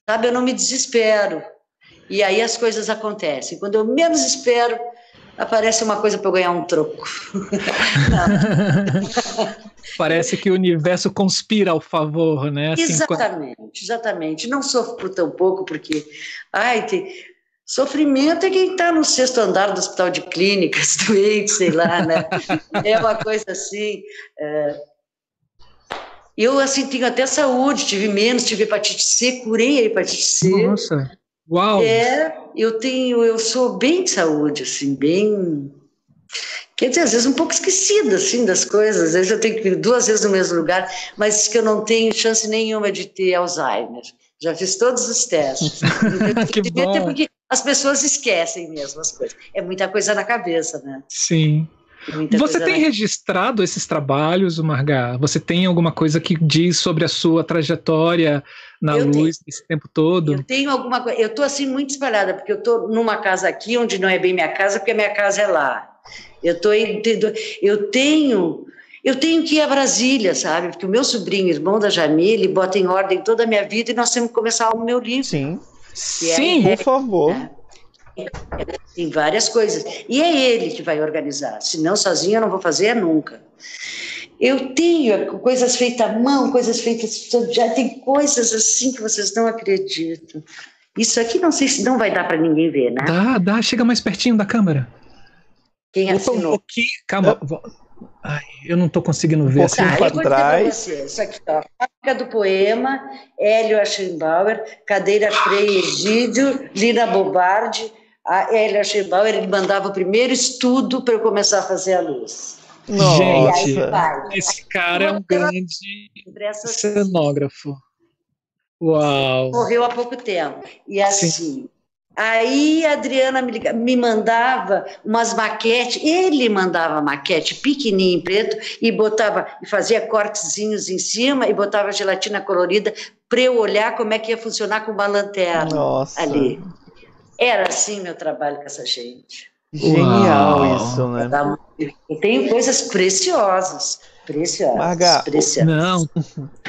Sabe, eu não me desespero. E aí as coisas acontecem. Quando eu menos espero, aparece uma coisa para eu ganhar um troco. Parece que o universo conspira ao favor, né? Assim, exatamente, quando... exatamente. Não sofro por tão pouco, porque ai, tem... sofrimento é quem está no sexto andar do hospital de clínicas, doente, sei lá, né? É uma coisa assim. É... Eu, assim, tenho até saúde, tive menos, tive hepatite C, curei a hepatite C. Nossa, uau! É, eu tenho, eu sou bem de saúde, assim, bem Quer dizer, às vezes um pouco esquecida, assim, das coisas. Às vezes eu tenho que ir duas vezes no mesmo lugar, mas que eu não tenho chance nenhuma de ter Alzheimer. Já fiz todos os testes. que bom. Porque as pessoas esquecem mesmo as coisas. É muita coisa na cabeça, né? Sim. Você tem na... registrado esses trabalhos, Marga? Você tem alguma coisa que diz sobre a sua trajetória na eu luz tenho. esse tempo todo? Eu tenho alguma coisa. Eu estou assim muito espalhada, porque eu estou numa casa aqui, onde não é bem minha casa, porque a minha casa é lá. Eu tô eu tenho eu tenho que ir a Brasília, sabe? Porque o meu sobrinho, irmão da Jamile, bota em ordem toda a minha vida e nós temos que começar o meu livro. Sim. Sim, é, por favor. Né? Tem várias coisas. E é ele que vai organizar. Senão, sozinho, eu não vou fazer nunca. Eu tenho coisas feitas à mão, coisas feitas. Já tem coisas assim que vocês não acreditam. Isso aqui não sei se não vai dar para ninguém ver, né? Dá, dá. Chega mais pertinho da câmera. Quem assinou? Um pouquinho, calma. Ai, eu não estou conseguindo ver. Um assim, para trás. Isso aqui, ó. Fábrica do Poema, Hélio Aschenbauer, Cadeira Frei Egídio, Lina Bobardi. A Hélio Aschenbauer, ele mandava o primeiro estudo para eu começar a fazer a luz. Nossa. Gente, esse cara é um grande cenógrafo. Uau! Morreu há pouco tempo. E assim, Sim. Aí a Adriana me, me, mandava umas maquetes, ele mandava maquete pequenininha em preto e botava, e fazia cortezinhos em cima e botava gelatina colorida para eu olhar como é que ia funcionar com uma lanterna Nossa. ali. Era assim meu trabalho com essa gente. Genial Uau. isso, né? Eu tenho coisas preciosas, preciosas, Marga, preciosas. Não,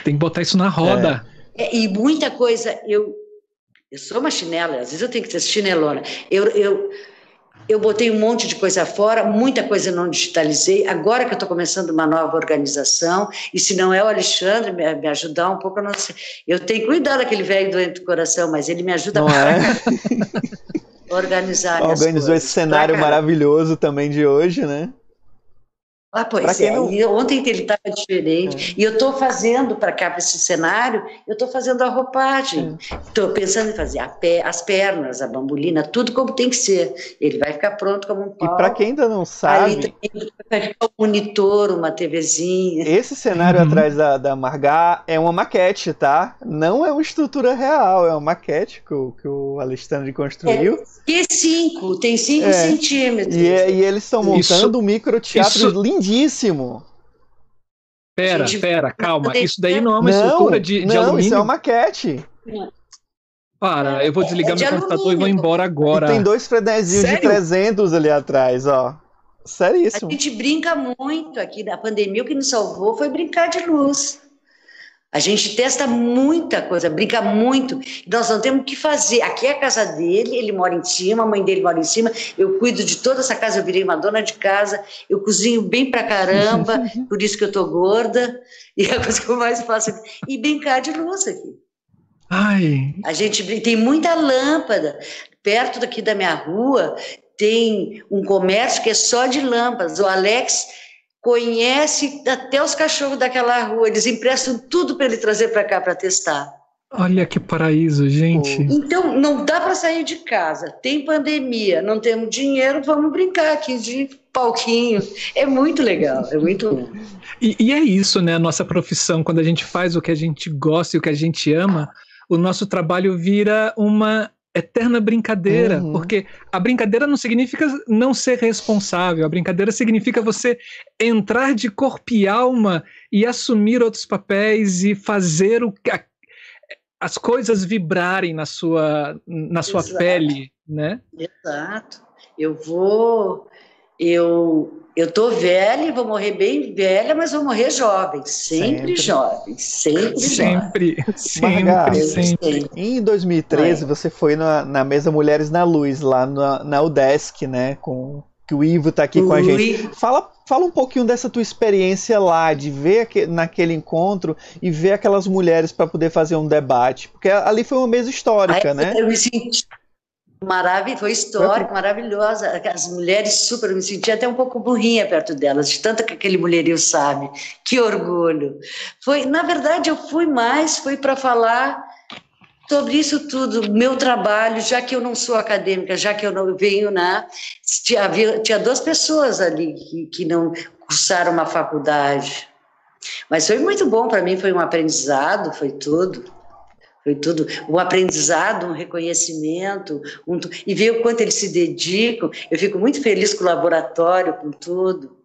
tem que botar isso na roda. É. É, e muita coisa eu eu sou uma chinela, às vezes eu tenho que ser chinelona. Eu, eu, eu botei um monte de coisa fora, muita coisa não digitalizei. Agora que eu estou começando uma nova organização, e se não é o Alexandre me, me ajudar um pouco, eu não sei. Eu tenho que cuidar daquele velho doente do coração, mas ele me ajuda não é? organizar. Organizou esse cenário maravilhoso também de hoje, né? Ah, pois é. Não... E ontem ele estava diferente. É. E eu estou fazendo para cá, para esse cenário, eu estou fazendo a roupagem. Estou é. pensando em fazer pé, as pernas, a bambolina, tudo como tem que ser. Ele vai ficar pronto como um pau. E para quem ainda não sabe. vai ficar um monitor, uma TVzinha. Esse cenário uhum. atrás da, da Margá é uma maquete, tá? Não é uma estrutura real, é uma maquete que o, que o Alexandre construiu. É. E cinco, tem cinco é. centímetros. E, é, e eles estão montando isso, um microteatro isso... lindíssimo. Pera, gente, pera, calma. Isso daí não é uma não, estrutura de, de não, alumínio. Isso é uma maquete. Para, eu vou desligar é meu computador e vou embora agora. E tem dois frenesinhos de 300 ali atrás, ó. Seríssimo. A gente brinca muito aqui na pandemia, o que nos salvou foi brincar de luz. A gente testa muita coisa, brinca muito. Nós não temos o que fazer. Aqui é a casa dele, ele mora em cima, a mãe dele mora em cima. Eu cuido de toda essa casa, eu virei uma dona de casa. Eu cozinho bem pra caramba, por isso que eu tô gorda. E é a coisa que eu mais faço é e brincar de luz aqui. Ai. A gente tem muita lâmpada. Perto daqui da minha rua tem um comércio que é só de lâmpadas. O Alex conhece até os cachorros daquela rua, eles emprestam tudo para ele trazer para cá para testar. Olha que paraíso, gente. Então, não dá para sair de casa. Tem pandemia, não temos dinheiro, vamos brincar aqui de palquinho. É muito legal, é muito. E, e é isso, né? A nossa profissão, quando a gente faz o que a gente gosta e o que a gente ama, o nosso trabalho vira uma eterna brincadeira, uhum. porque a brincadeira não significa não ser responsável, a brincadeira significa você entrar de corpo e alma e assumir outros papéis e fazer o, a, as coisas vibrarem na sua, na sua pele, né? Exato. Eu vou, eu eu tô velha, vou morrer bem velha, mas vou morrer jovem, sempre, sempre. jovem, sempre, sempre, jovem. sempre, Marga, sempre. Em 2013 é. você foi na, na mesa Mulheres na Luz lá na, na UDESC, né, com que o Ivo tá aqui Ui. com a gente. Fala, fala um pouquinho dessa tua experiência lá, de ver naquele encontro e ver aquelas mulheres para poder fazer um debate, porque ali foi uma mesa histórica, Ai, né? Eu me senti Maravilha, foi histórico, maravilhosa. As mulheres super, eu me senti até um pouco burrinha perto delas, de tanto que aquele mulherio sabe. Que orgulho. Foi, na verdade, eu fui mais, fui para falar sobre isso tudo, meu trabalho, já que eu não sou acadêmica, já que eu não venho na. Tinha, tinha duas pessoas ali que, que não cursaram uma faculdade. Mas foi muito bom para mim, foi um aprendizado, foi tudo. Foi tudo um aprendizado, um reconhecimento, um, e ver o quanto eles se dedicam. Eu fico muito feliz com o laboratório, com tudo.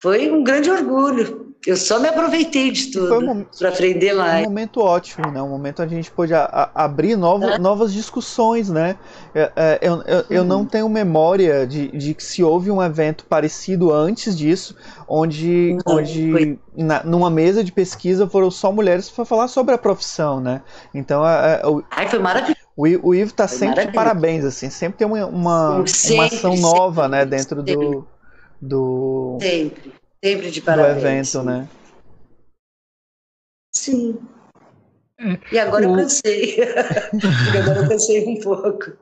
Foi um grande orgulho. Eu só me aproveitei de tudo um para aprender mais. Um momento ótimo, né? Um momento onde a gente pôde a, a, abrir novo, é. novas discussões, né? É, é, eu, eu, eu, não tenho memória de, de que se houve um evento parecido antes disso, onde, não, onde na, numa mesa de pesquisa foram só mulheres para falar sobre a profissão, né? Então, a, a, o, Ai, foi maravilhoso. O, o Ivo está sempre de parabéns, assim, sempre tem uma, uma, sempre, uma ação sempre, nova, sempre, né, dentro do, do... Sempre Sempre de parabéns. Do evento, né? Sim. É, e agora o... eu cansei. agora eu cansei um pouco.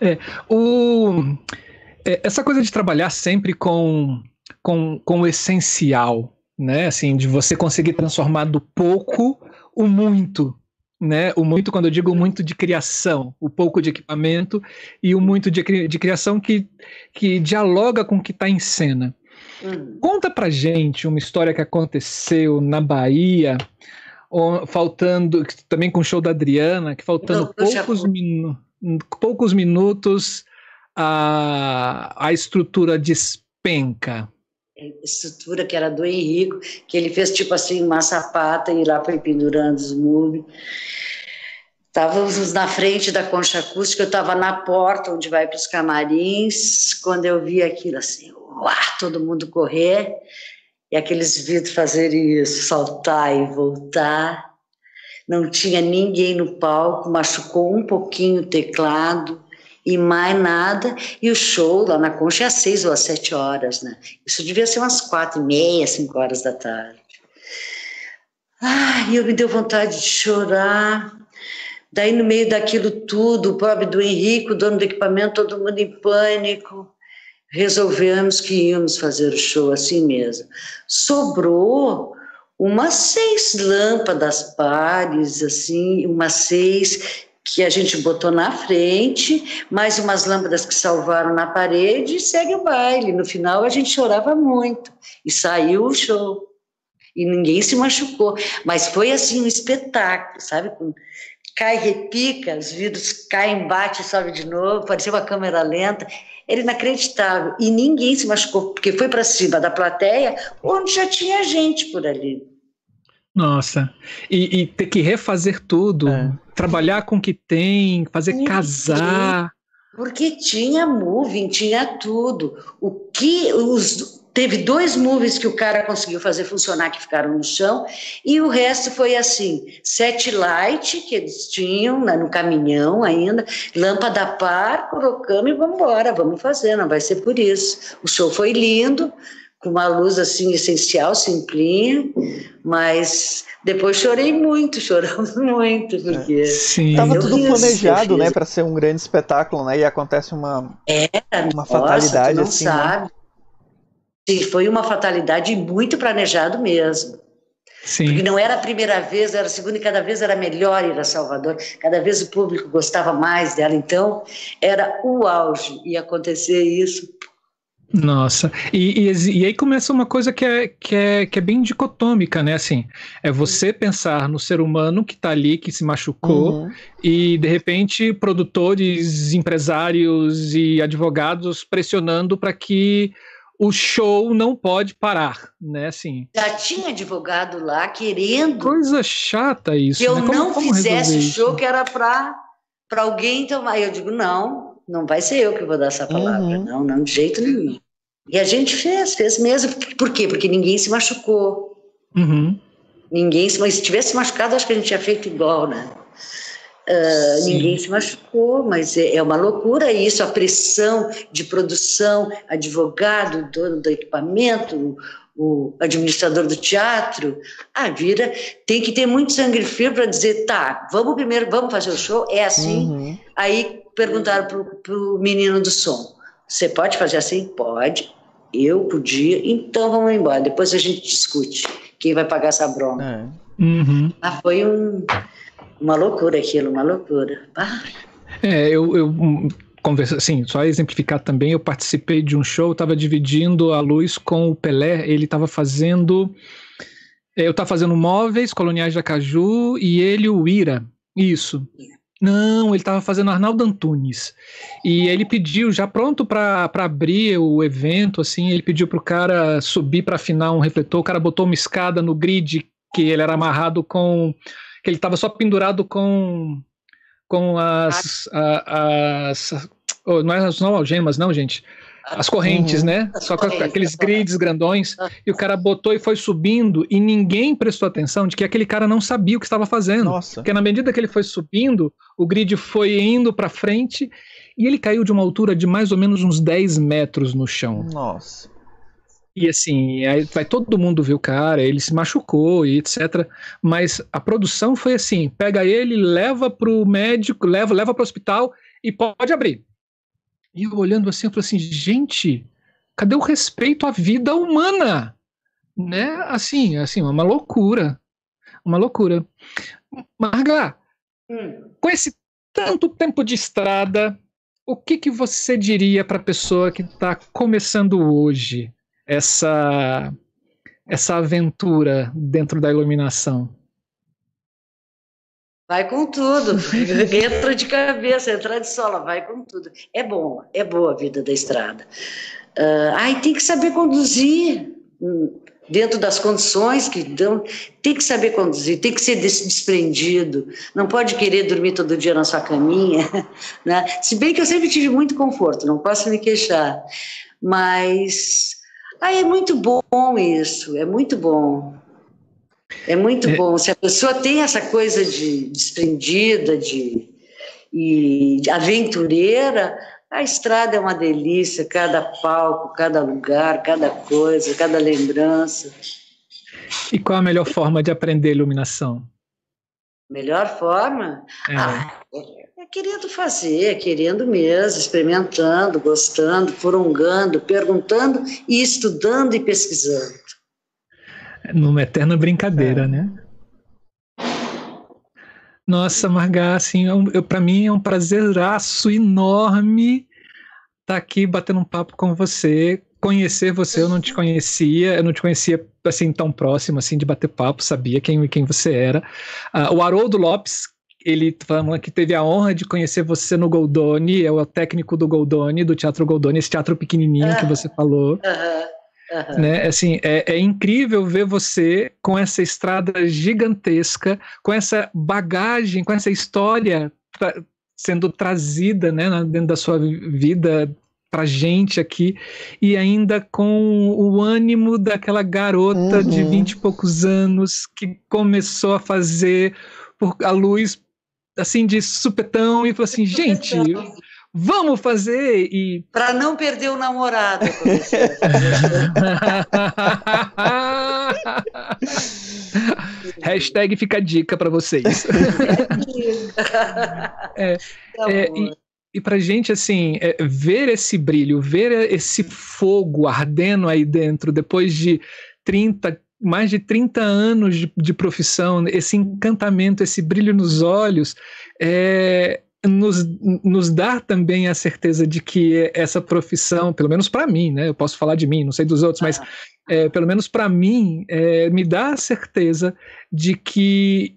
É, o, é, essa coisa de trabalhar sempre com, com, com o essencial, né? Assim, de você conseguir transformar do pouco o muito, né? O muito, quando eu digo muito de criação, o pouco de equipamento e o muito de, de criação que, que dialoga com o que está em cena. Uhum. Conta pra gente uma história que aconteceu na Bahia, faltando, também com o show da Adriana, que faltando poucos, minu, poucos minutos a, a estrutura despenca. Estrutura que era do Henrico, que ele fez tipo assim, uma sapata e lá foi pendurando os muros. Estávamos na frente da concha acústica, eu estava na porta onde vai para os camarins, quando eu vi aquilo assim, uá, todo mundo correr, e aqueles vidros fazerem isso, saltar e voltar. Não tinha ninguém no palco, machucou um pouquinho o teclado e mais nada. E o show lá na concha é às seis ou às sete horas, né? Isso devia ser umas quatro e meia, cinco horas da tarde. Ai, eu me deu vontade de chorar. Daí, no meio daquilo tudo, o pobre do Henrique, o dono do equipamento, todo mundo em pânico. Resolvemos que íamos fazer o show assim mesmo. Sobrou umas seis lâmpadas pares, assim, umas seis que a gente botou na frente, mais umas lâmpadas que salvaram na parede e segue o baile. No final a gente chorava muito e saiu o show. E ninguém se machucou, mas foi assim um espetáculo, sabe? Cai, repica, os vidros caem, bate, sobe de novo, parecia uma câmera lenta. Era inacreditável. E ninguém se machucou, porque foi para cima da plateia, onde já tinha gente por ali. Nossa, e, e ter que refazer tudo, é. trabalhar com o que tem, fazer Sim, casar. Porque tinha moving, tinha tudo. O que os teve dois movies que o cara conseguiu fazer funcionar que ficaram no chão e o resto foi assim set light que eles tinham né, no caminhão ainda lâmpada par colocamos e vamos embora vamos fazer não vai ser por isso o show foi lindo com uma luz assim essencial simplinha mas depois chorei muito choramos muito porque Sim. tava tudo planejado né para ser um grande espetáculo né e acontece uma Era, uma nossa, fatalidade não assim né? sabe. Né? Sim, foi uma fatalidade muito planejado mesmo. Sim. Porque não era a primeira vez, era a segunda e cada vez era melhor ir a Salvador, cada vez o público gostava mais dela, então era o auge e acontecer isso. Nossa, e, e, e, aí começa uma coisa que é, que, é, que é bem dicotômica, né? Assim, é você pensar no ser humano que está ali, que se machucou, uhum. e de repente produtores, empresários e advogados pressionando para que o show não pode parar, né? Assim. Já tinha advogado lá querendo. Coisa chata isso. Que eu né? como, não como fizesse o show que era para para alguém tomar. Eu digo não, não vai ser eu que vou dar essa palavra, uhum. não, não de jeito nenhum. E a gente fez, fez mesmo. Por quê? Porque ninguém se machucou. Uhum. Ninguém se, mas se tivesse machucado, acho que a gente tinha feito igual, né? Uh, ninguém se machucou, mas é, é, uma loucura isso, a pressão de produção, advogado, dono do equipamento, o, o administrador do teatro, a vira tem que ter muito sangue frio para dizer, tá, vamos primeiro, vamos fazer o show, é assim. Uhum. Aí perguntaram para o menino do som, você pode fazer assim? Pode. Eu podia, então vamos embora. Depois a gente discute quem vai pagar essa bronca. É. Uhum. Ah, foi um uma loucura aquilo, uma loucura. Ah. É, eu, eu conversa, assim, só exemplificar também, eu participei de um show, estava dividindo a luz com o Pelé, ele estava fazendo, é, eu estava fazendo móveis coloniais de Acaju e ele o Ira, isso. Não, ele estava fazendo Arnaldo Antunes. E ele pediu, já pronto para abrir o evento, assim, ele pediu para o cara subir para afinar um refletor. O cara botou uma escada no grid que ele era amarrado com que ele estava só pendurado com com as, a, as oh, não é as não algemas não gente as correntes, uhum. né? Só com aqueles grids grandões, e o cara botou e foi subindo, e ninguém prestou atenção de que aquele cara não sabia o que estava fazendo. Nossa. Porque na medida que ele foi subindo, o grid foi indo para frente, e ele caiu de uma altura de mais ou menos uns 10 metros no chão. Nossa. E assim, aí vai todo mundo ver o cara, ele se machucou e etc. Mas a produção foi assim: pega ele, leva pro médico, leva, leva pro hospital e pode abrir. E eu olhando assim, eu falei assim, gente, cadê o respeito à vida humana? Né? Assim, assim, uma loucura. Uma loucura. Marga, hum. com esse tanto tempo de estrada, o que, que você diria para a pessoa que está começando hoje? Essa essa aventura dentro da iluminação? Vai com tudo, entra de cabeça, entra de sola, vai com tudo. É bom, é boa a vida da estrada. Uh, ai, tem que saber conduzir hum, dentro das condições que dão, tem que saber conduzir, tem que ser desprendido, não pode querer dormir todo dia na sua caminha, né? Se bem que eu sempre tive muito conforto, não posso me queixar, mas ah, é muito bom isso, é muito bom. É muito é. bom. Se a pessoa tem essa coisa de desprendida, de, e de aventureira, a estrada é uma delícia, cada palco, cada lugar, cada coisa, cada lembrança. E qual a melhor forma de aprender iluminação? Melhor forma? É. Ah, é querendo fazer, querendo mesmo, experimentando, gostando, furungando, perguntando e estudando e pesquisando. Numa eterna brincadeira, é. né? Nossa, Marga, assim, é para mim é um prazeraço enorme estar tá aqui batendo um papo com você, conhecer você, eu não te conhecia, eu não te conhecia assim tão próximo assim de bater papo, sabia quem quem você era. Uh, o Haroldo Lopes, ele falou que teve a honra de conhecer você no Goldoni, é o técnico do Goldoni, do Teatro Goldoni, esse teatro pequenininho que você falou. Né? Assim, é, é, incrível ver você com essa estrada gigantesca, com essa bagagem, com essa história sendo trazida né, dentro da sua vida pra gente aqui, e ainda com o ânimo daquela garota uhum. de vinte e poucos anos que começou a fazer por a luz assim de supetão e falou assim, gente, vamos fazer e para não perder o namorado hashtag fica a dica para vocês. É, é, e, e para gente assim é, ver esse brilho ver esse fogo ardendo aí dentro depois de 30 mais de 30 anos de, de profissão esse encantamento esse brilho nos olhos é, nos, nos dar também a certeza de que essa profissão, pelo menos para mim, né? Eu posso falar de mim, não sei dos outros, mas é, pelo menos para mim, é, me dá a certeza de que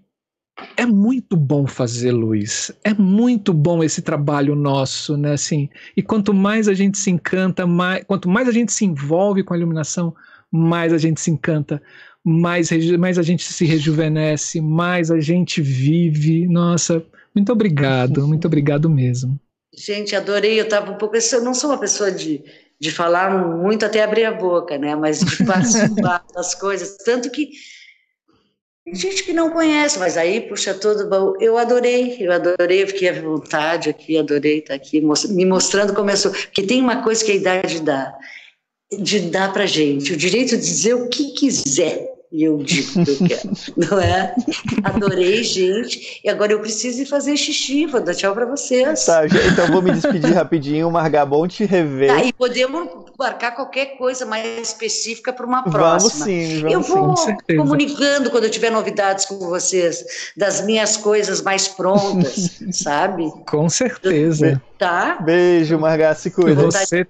é muito bom fazer luz, é muito bom esse trabalho nosso, né? Assim, e quanto mais a gente se encanta, mais, quanto mais a gente se envolve com a iluminação, mais a gente se encanta, mais, mais a gente se rejuvenesce, mais a gente vive. Nossa, muito obrigado, muito obrigado mesmo. Gente, adorei. Eu estava um pouco. Eu não sou uma pessoa de, de falar muito até abrir a boca, né? Mas de participar das coisas. Tanto que tem gente que não conhece, mas aí puxa tudo. Bom. Eu adorei, eu adorei, eu fiquei à vontade aqui, adorei estar aqui, me mostrando como eu sou. Porque tem uma coisa que a idade dá, de dar para gente, o direito de dizer o que quiser e eu digo que eu quero, não é? Adorei, gente. E agora eu preciso ir fazer xixi, vou dar tchau para vocês. Tá, então vou me despedir rapidinho, Margar, bom te rever. Tá, e podemos marcar qualquer coisa mais específica para uma próxima. Vamos sim, vamos Eu vou sim, comunicando quando eu tiver novidades com vocês, das minhas coisas mais prontas, sabe? Com certeza. Tá? Beijo, Margar, se cuida. Você,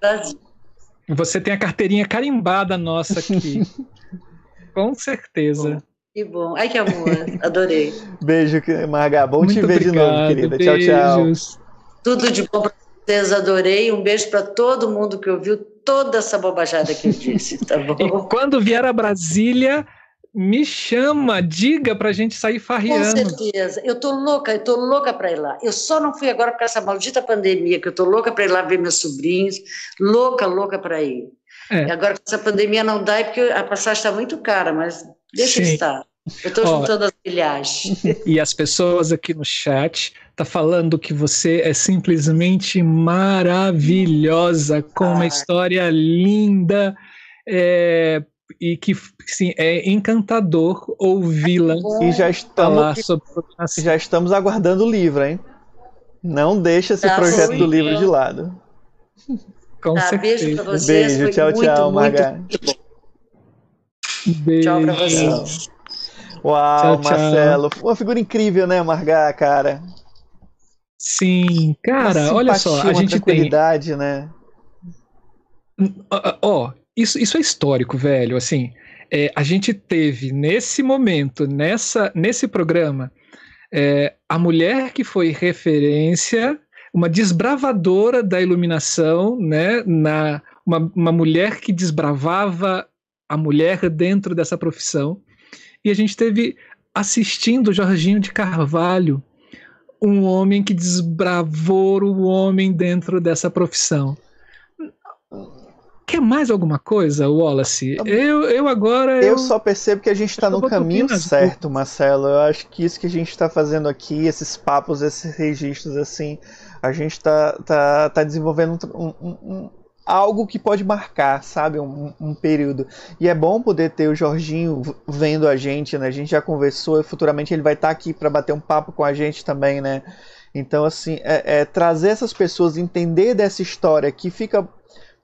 você tem a carteirinha carimbada nossa aqui. Com certeza. Que bom. Ai, que amor. Adorei. Beijo, Marga. Bom Muito te ver obrigado, de novo, querida. Beijos. Tchau, tchau. Tudo de bom para vocês. Adorei. Um beijo para todo mundo que ouviu toda essa bobajada que eu disse, tá bom? e quando vier a Brasília, me chama, diga pra gente sair farreando. Com certeza. Eu tô louca, eu tô louca pra ir lá. Eu só não fui agora por essa maldita pandemia, que eu tô louca pra ir lá ver meus sobrinhos. Louca, louca pra ir. É. Agora, com essa pandemia não dá, é porque a passagem está muito cara, mas deixa Sim. estar. Eu estou juntando as milhares. E as pessoas aqui no chat tá falando que você é simplesmente maravilhosa, com ah. uma história linda é, e que sim, é encantador ouvi-la e já estamos sobre já estamos aguardando o livro, hein? Não deixa esse tá projeto do livro de lado. Com tá, certeza. Beijo pra vocês. Beijo, tchau, muito, tchau, Maga. Beijo. Tchau pra vocês. Uau, tchau, Marcelo. Tchau. Uma figura incrível, né, Marga, cara? Sim, cara, olha só, a gente tem. né? Ó, oh, isso, isso é histórico, velho. Assim, é, a gente teve nesse momento, nessa, nesse programa, é, a mulher que foi referência uma desbravadora da iluminação, né, na, uma, uma mulher que desbravava a mulher dentro dessa profissão. E a gente teve assistindo Jorginho de Carvalho, um homem que desbravou o homem dentro dessa profissão. Quer mais alguma coisa, Wallace? Eu, eu agora. Eu, eu só percebo que a gente está no caminho certo, Marcelo. Eu acho que isso que a gente está fazendo aqui, esses papos, esses registros, assim, a gente está tá, tá desenvolvendo um, um, um, algo que pode marcar, sabe, um, um, período. E é bom poder ter o Jorginho vendo a gente, né? A gente já conversou e futuramente ele vai estar tá aqui para bater um papo com a gente também, né? Então, assim, é, é trazer essas pessoas, entender dessa história que fica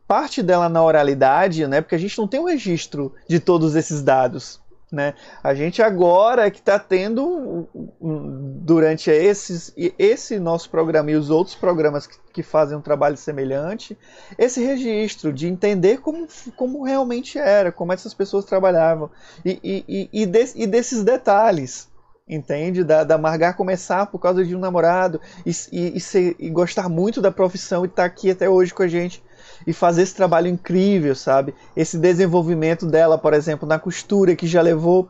parte dela na oralidade, né? Porque a gente não tem um registro de todos esses dados. Né? A gente agora é que está tendo, durante esses, esse nosso programa e os outros programas que, que, fazem um trabalho semelhante, esse registro de entender como, como realmente era, como essas pessoas trabalhavam e, e, e, de, e desses detalhes. Entende? Da, da Margar começar por causa de um namorado e, e, ser, e gostar muito da profissão e estar tá aqui até hoje com a gente e fazer esse trabalho incrível, sabe? Esse desenvolvimento dela, por exemplo, na costura que já levou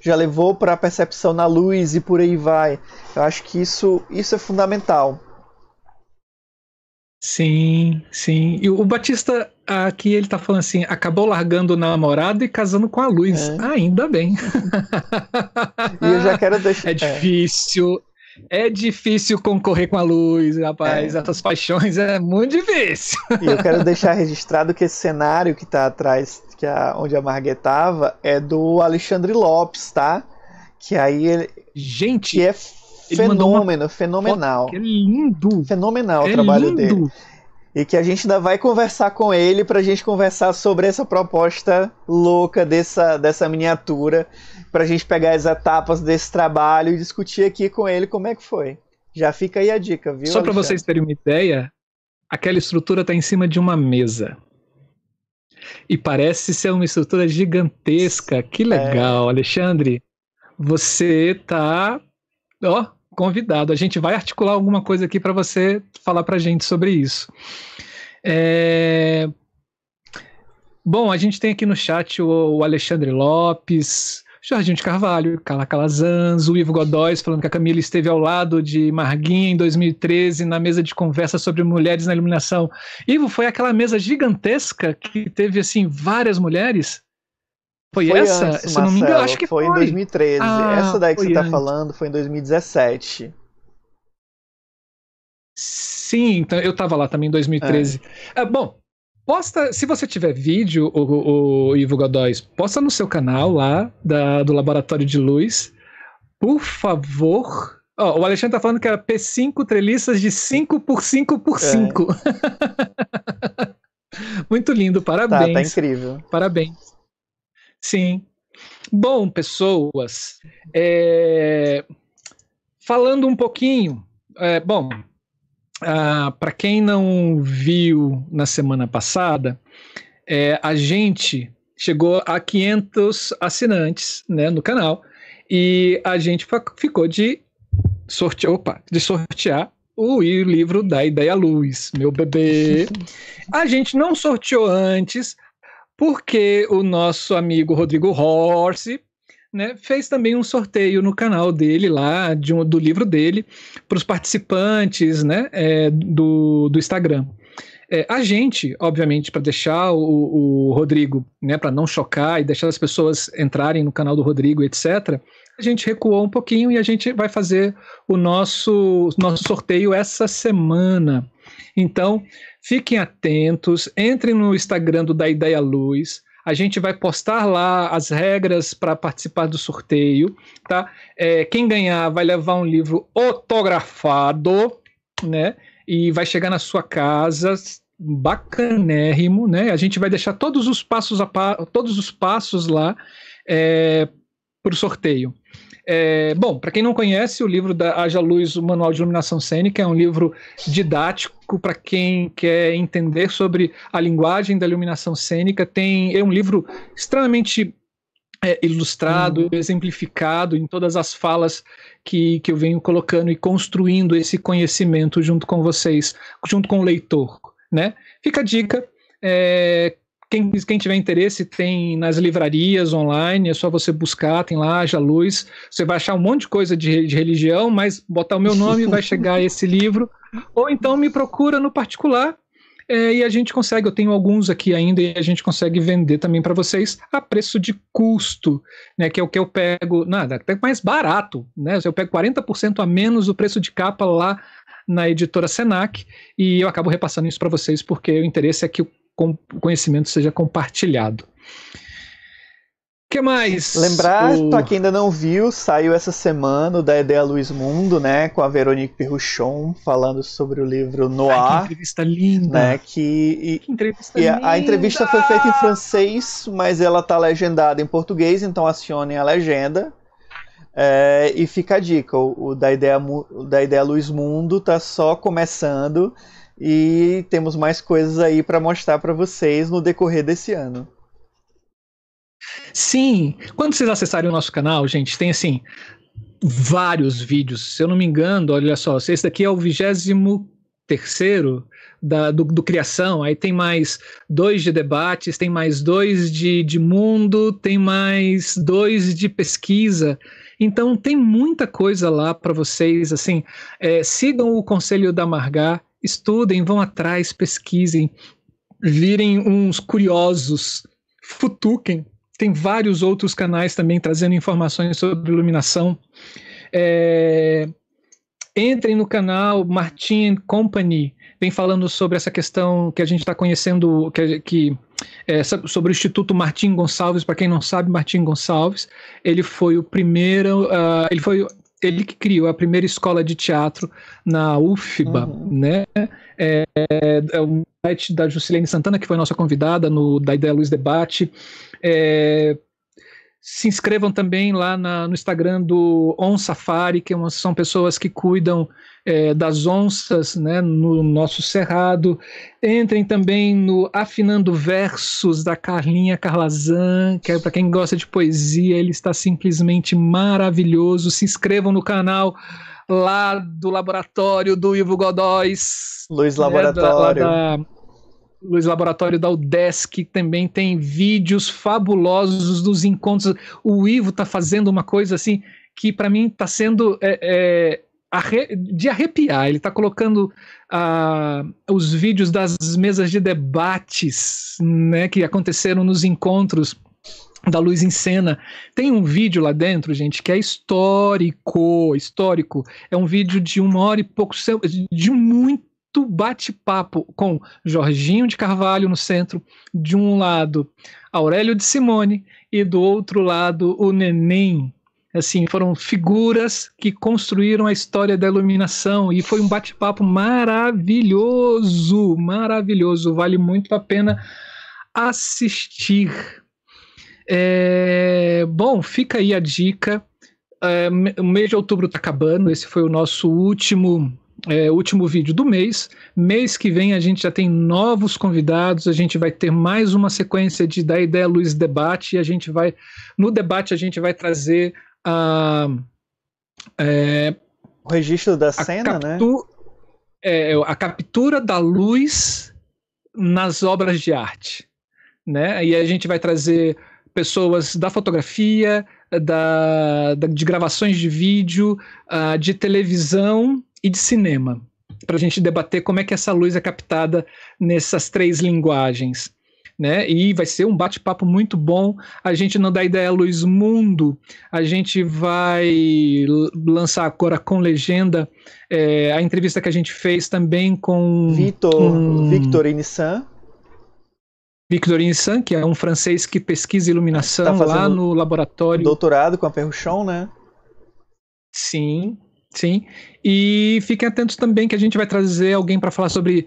já levou para a percepção na luz e por aí vai. Eu acho que isso isso é fundamental. Sim, sim. E o Batista aqui ele tá falando assim, acabou largando o namorado e casando com a luz. É. Ah, ainda bem. e eu já quero deixar. É difícil, é difícil concorrer com a luz, rapaz. É. Essas paixões é muito difícil. E eu quero deixar registrado que esse cenário que está atrás, que a, onde a Marguerite estava, é do Alexandre Lopes, tá? Que aí ele. Gente! Que é fenômeno, fenomenal. Que lindo! Fenomenal é o trabalho lindo. dele. E que a gente ainda vai conversar com ele para a gente conversar sobre essa proposta louca dessa, dessa miniatura para a gente pegar as etapas desse trabalho e discutir aqui com ele como é que foi. Já fica aí a dica, viu? Só para vocês terem uma ideia, aquela estrutura está em cima de uma mesa. E parece ser uma estrutura gigantesca. Que legal, é. Alexandre. Você tá, ó, convidado. A gente vai articular alguma coisa aqui para você falar para gente sobre isso. É... Bom, a gente tem aqui no chat o Alexandre Lopes, Jorginho de Carvalho, Carla Calazans, o Ivo Godóis falando que a Camila esteve ao lado de Marguinha em 2013 na mesa de conversa sobre mulheres na iluminação. Ivo, foi aquela mesa gigantesca que teve assim várias mulheres? Foi, foi essa? Antes, Se Marcelo, não me engano, acho que foi. Foi em 2013. Ah, essa daí que você está falando foi em 2017. Sim, então eu estava lá também em 2013. É. É, bom, Posta, se você tiver vídeo, o, o Ivo Godóis, posta no seu canal lá da, do Laboratório de Luz. Por favor. Oh, o Alexandre tá falando que era P5 treliças de 5 por 5 por 5. É. Muito lindo, parabéns. Tá, tá incrível. Parabéns. Sim. Bom, pessoas, é... falando um pouquinho, é, bom, ah, para quem não viu na semana passada, é, a gente chegou a 500 assinantes né, no canal e a gente ficou de sortear, opa, de sortear o livro da Ideia Luz, meu bebê. A gente não sorteou antes porque o nosso amigo Rodrigo Horse né, fez também um sorteio no canal dele lá, de um, do livro dele, para os participantes né, é, do, do Instagram. É, a gente, obviamente, para deixar o, o Rodrigo, né, para não chocar e deixar as pessoas entrarem no canal do Rodrigo, etc., a gente recuou um pouquinho e a gente vai fazer o nosso, nosso sorteio essa semana. Então, fiquem atentos, entrem no Instagram do Da Ideia Luz, a gente vai postar lá as regras para participar do sorteio, tá? É, quem ganhar vai levar um livro autografado, né? E vai chegar na sua casa bacanérrimo, né? A gente vai deixar todos os passos a pa todos os passos lá é, para o sorteio. É, bom, para quem não conhece, o livro da Haja Luz, o Manual de Iluminação Cênica, é um livro didático para quem quer entender sobre a linguagem da iluminação cênica. Tem, é um livro extremamente é, ilustrado, uhum. exemplificado em todas as falas que, que eu venho colocando e construindo esse conhecimento junto com vocês, junto com o leitor. Né? Fica a dica. É, quem, quem, tiver interesse, tem nas livrarias online, é só você buscar, tem lá, Haja Luz. Você vai achar um monte de coisa de, de religião, mas botar o meu nome vai chegar esse livro. Ou então me procura no particular é, e a gente consegue. Eu tenho alguns aqui ainda e a gente consegue vender também para vocês a preço de custo, né? Que é o que eu pego, nada, até mais barato, né? Eu pego 40% a menos o preço de capa lá na editora Senac e eu acabo repassando isso para vocês porque o interesse é que o conhecimento seja compartilhado. que mais? Lembrar, o... para quem ainda não viu, saiu essa semana o da Ideia Luiz Mundo, né, com a Veronique Perruchon, falando sobre o livro Noir. Ai, que entrevista linda. Né, que, e, que entrevista e linda. A, a, entrevista foi feita em francês, mas ela tá legendada em português, então acionem a legenda. É, e fica a dica, o, o, da, ideia, o da Ideia Luiz Mundo tá só começando e temos mais coisas aí para mostrar para vocês no decorrer desse ano. Sim, quando vocês acessarem o nosso canal, gente, tem assim vários vídeos. Se eu não me engano, olha só, esse daqui é o vigésimo terceiro da, do, do, Criação, aí tem mais dois de debates, tem mais dois de, de mundo, tem mais dois de pesquisa. Então tem muita coisa lá para vocês. Assim, é, sigam o conselho da Margar, estudem, vão atrás, pesquisem, virem uns curiosos, futuquem tem vários outros canais também trazendo informações sobre iluminação. É, entrem no canal Martin Company, vem falando sobre essa questão que a gente está conhecendo, que, que é, sobre o Instituto Martim Gonçalves. Para quem não sabe, Martim Gonçalves, ele foi o primeiro, uh, ele foi ele que criou a primeira escola de teatro na UFBA, uhum. né? É, é, o site da Juscelene Santana, que foi nossa convidada no da Ideia Luz Debate. É, se inscrevam também lá na, no Instagram do On Safari, que é são pessoas que cuidam é, das onças né, no nosso cerrado. Entrem também no Afinando Versos da Carlinha Carlazan, que é para quem gosta de poesia, ele está simplesmente maravilhoso. Se inscrevam no canal lá do laboratório do Ivo Godóis. Luiz né, Laboratório. Da, da, Luiz Laboratório da UDESC também tem vídeos fabulosos dos encontros. O Ivo está fazendo uma coisa assim que para mim está sendo é, é, de arrepiar. Ele está colocando uh, os vídeos das mesas de debates né, que aconteceram nos encontros da Luz em Cena. Tem um vídeo lá dentro, gente, que é histórico, histórico. É um vídeo de uma hora e pouco, de muito bate-papo com Jorginho de Carvalho no centro, de um lado Aurélio de Simone e do outro lado o Neném. Assim, foram figuras que construíram a história da iluminação e foi um bate-papo maravilhoso, maravilhoso, vale muito a pena assistir. É, bom, fica aí a dica. É, o mês de outubro está acabando, esse foi o nosso último é, último vídeo do mês. Mês que vem a gente já tem novos convidados, a gente vai ter mais uma sequência de da ideia Luiz debate e a gente vai no debate a gente vai trazer a é, o registro da cena, né? É, a captura da luz nas obras de arte, né? E a gente vai trazer pessoas da fotografia, da, da de gravações de vídeo, uh, de televisão e de cinema, para a gente debater como é que essa luz é captada nessas três linguagens. Né? E vai ser um bate-papo muito bom. A gente não dá ideia Luz Mundo, a gente vai lançar agora com legenda é, a entrevista que a gente fez também com Victor, um, Victor Inissan. Victor Inissan, que é um francês que pesquisa iluminação tá lá no laboratório. Doutorado com a Perruchon, né? Sim, Sim. E fiquem atentos também que a gente vai trazer alguém para falar sobre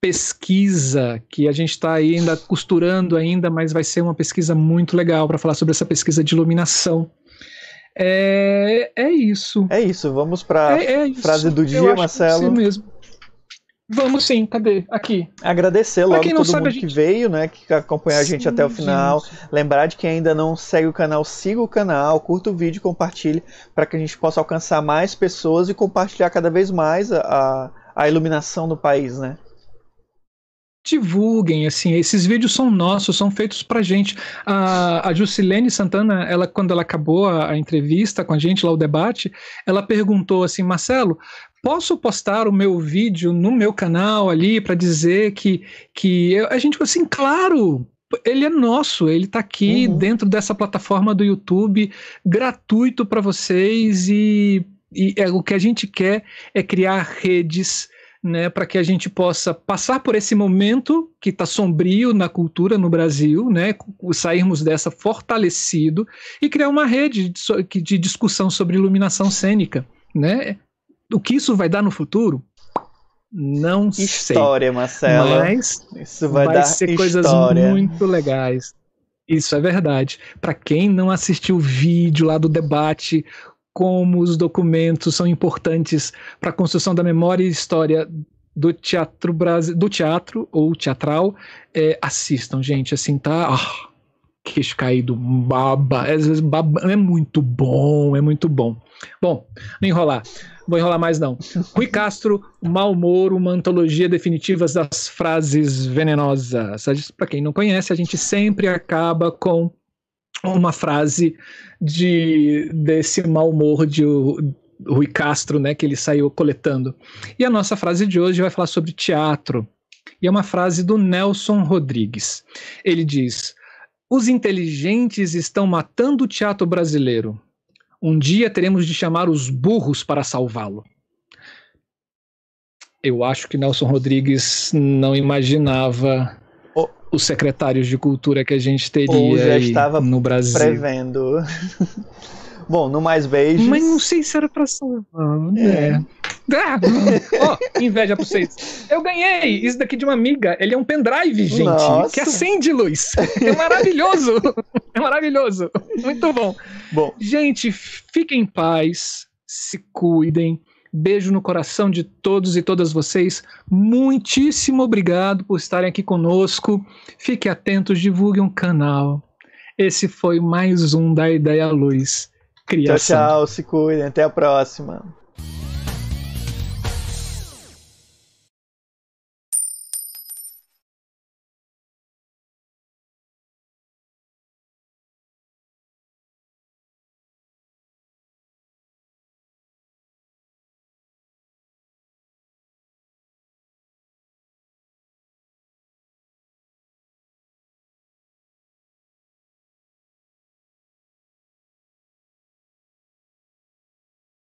pesquisa, que a gente está ainda costurando ainda, mas vai ser uma pesquisa muito legal para falar sobre essa pesquisa de iluminação. É, é isso. É isso. Vamos para é, é frase do dia, Marcelo. É mesmo. Vamos sim, cadê? Aqui. Agradecer logo todo sabe, mundo gente... que veio, né? Que acompanhou a gente até o final. Lembrar de quem ainda não segue o canal, siga o canal, curta o vídeo, compartilhe para que a gente possa alcançar mais pessoas e compartilhar cada vez mais a, a iluminação no país, né? divulguem, assim, esses vídeos são nossos, são feitos pra gente. A, a Jusilene Santana, ela, quando ela acabou a, a, entrevista com a gente, lá o debate, ela perguntou assim, Marcelo, posso postar o meu vídeo no meu canal ali para dizer que, que eu, a gente falou assim, claro, ele é nosso, ele está aqui uhum. dentro dessa plataforma do YouTube, gratuito para vocês e, e é, o que a gente quer é criar redes né, para que a gente possa passar por esse momento que está sombrio na cultura no Brasil, né, sairmos dessa fortalecido e criar uma rede de, de discussão sobre iluminação cênica, né? O que isso vai dar no futuro? Não história, sei. História, Marcela. Mas isso vai, vai dar ser história. coisas muito legais. Isso é verdade. Para quem não assistiu o vídeo lá do debate, como os documentos são importantes para a construção da memória e história do teatro do teatro ou teatral, é, assistam, gente. Assim, tá. Oh, queixo caído, baba. Às vezes baba, é muito bom, é muito bom. Bom, não enrolar. Vou enrolar mais não. Rui Castro, Mal Humor, uma antologia definitiva das frases venenosas. Para quem não conhece, a gente sempre acaba com uma frase de desse mau humor de Rui Castro, né, que ele saiu coletando. E a nossa frase de hoje vai falar sobre teatro. E é uma frase do Nelson Rodrigues. Ele diz: Os inteligentes estão matando o teatro brasileiro. Um dia teremos de chamar os burros para salvá-lo. Eu acho que Nelson Rodrigues não imaginava oh. os secretários de cultura que a gente teria estava no Brasil. prevendo. Bom, no Mais Beijos. Mas não sei se era pra salvar. É. é. Ah, oh, inveja pra vocês. Eu ganhei isso daqui de uma amiga. Ele é um pendrive, gente, Nossa. que acende luz. É maravilhoso. É maravilhoso. Muito bom. Bom. Gente, fiquem em paz, se cuidem. Beijo no coração de todos e todas vocês. Muitíssimo obrigado por estarem aqui conosco. Fiquem atentos, divulguem o canal. Esse foi mais um da Ideia Luz. Criação. Tchau, tchau. Se cuidem. Até a próxima.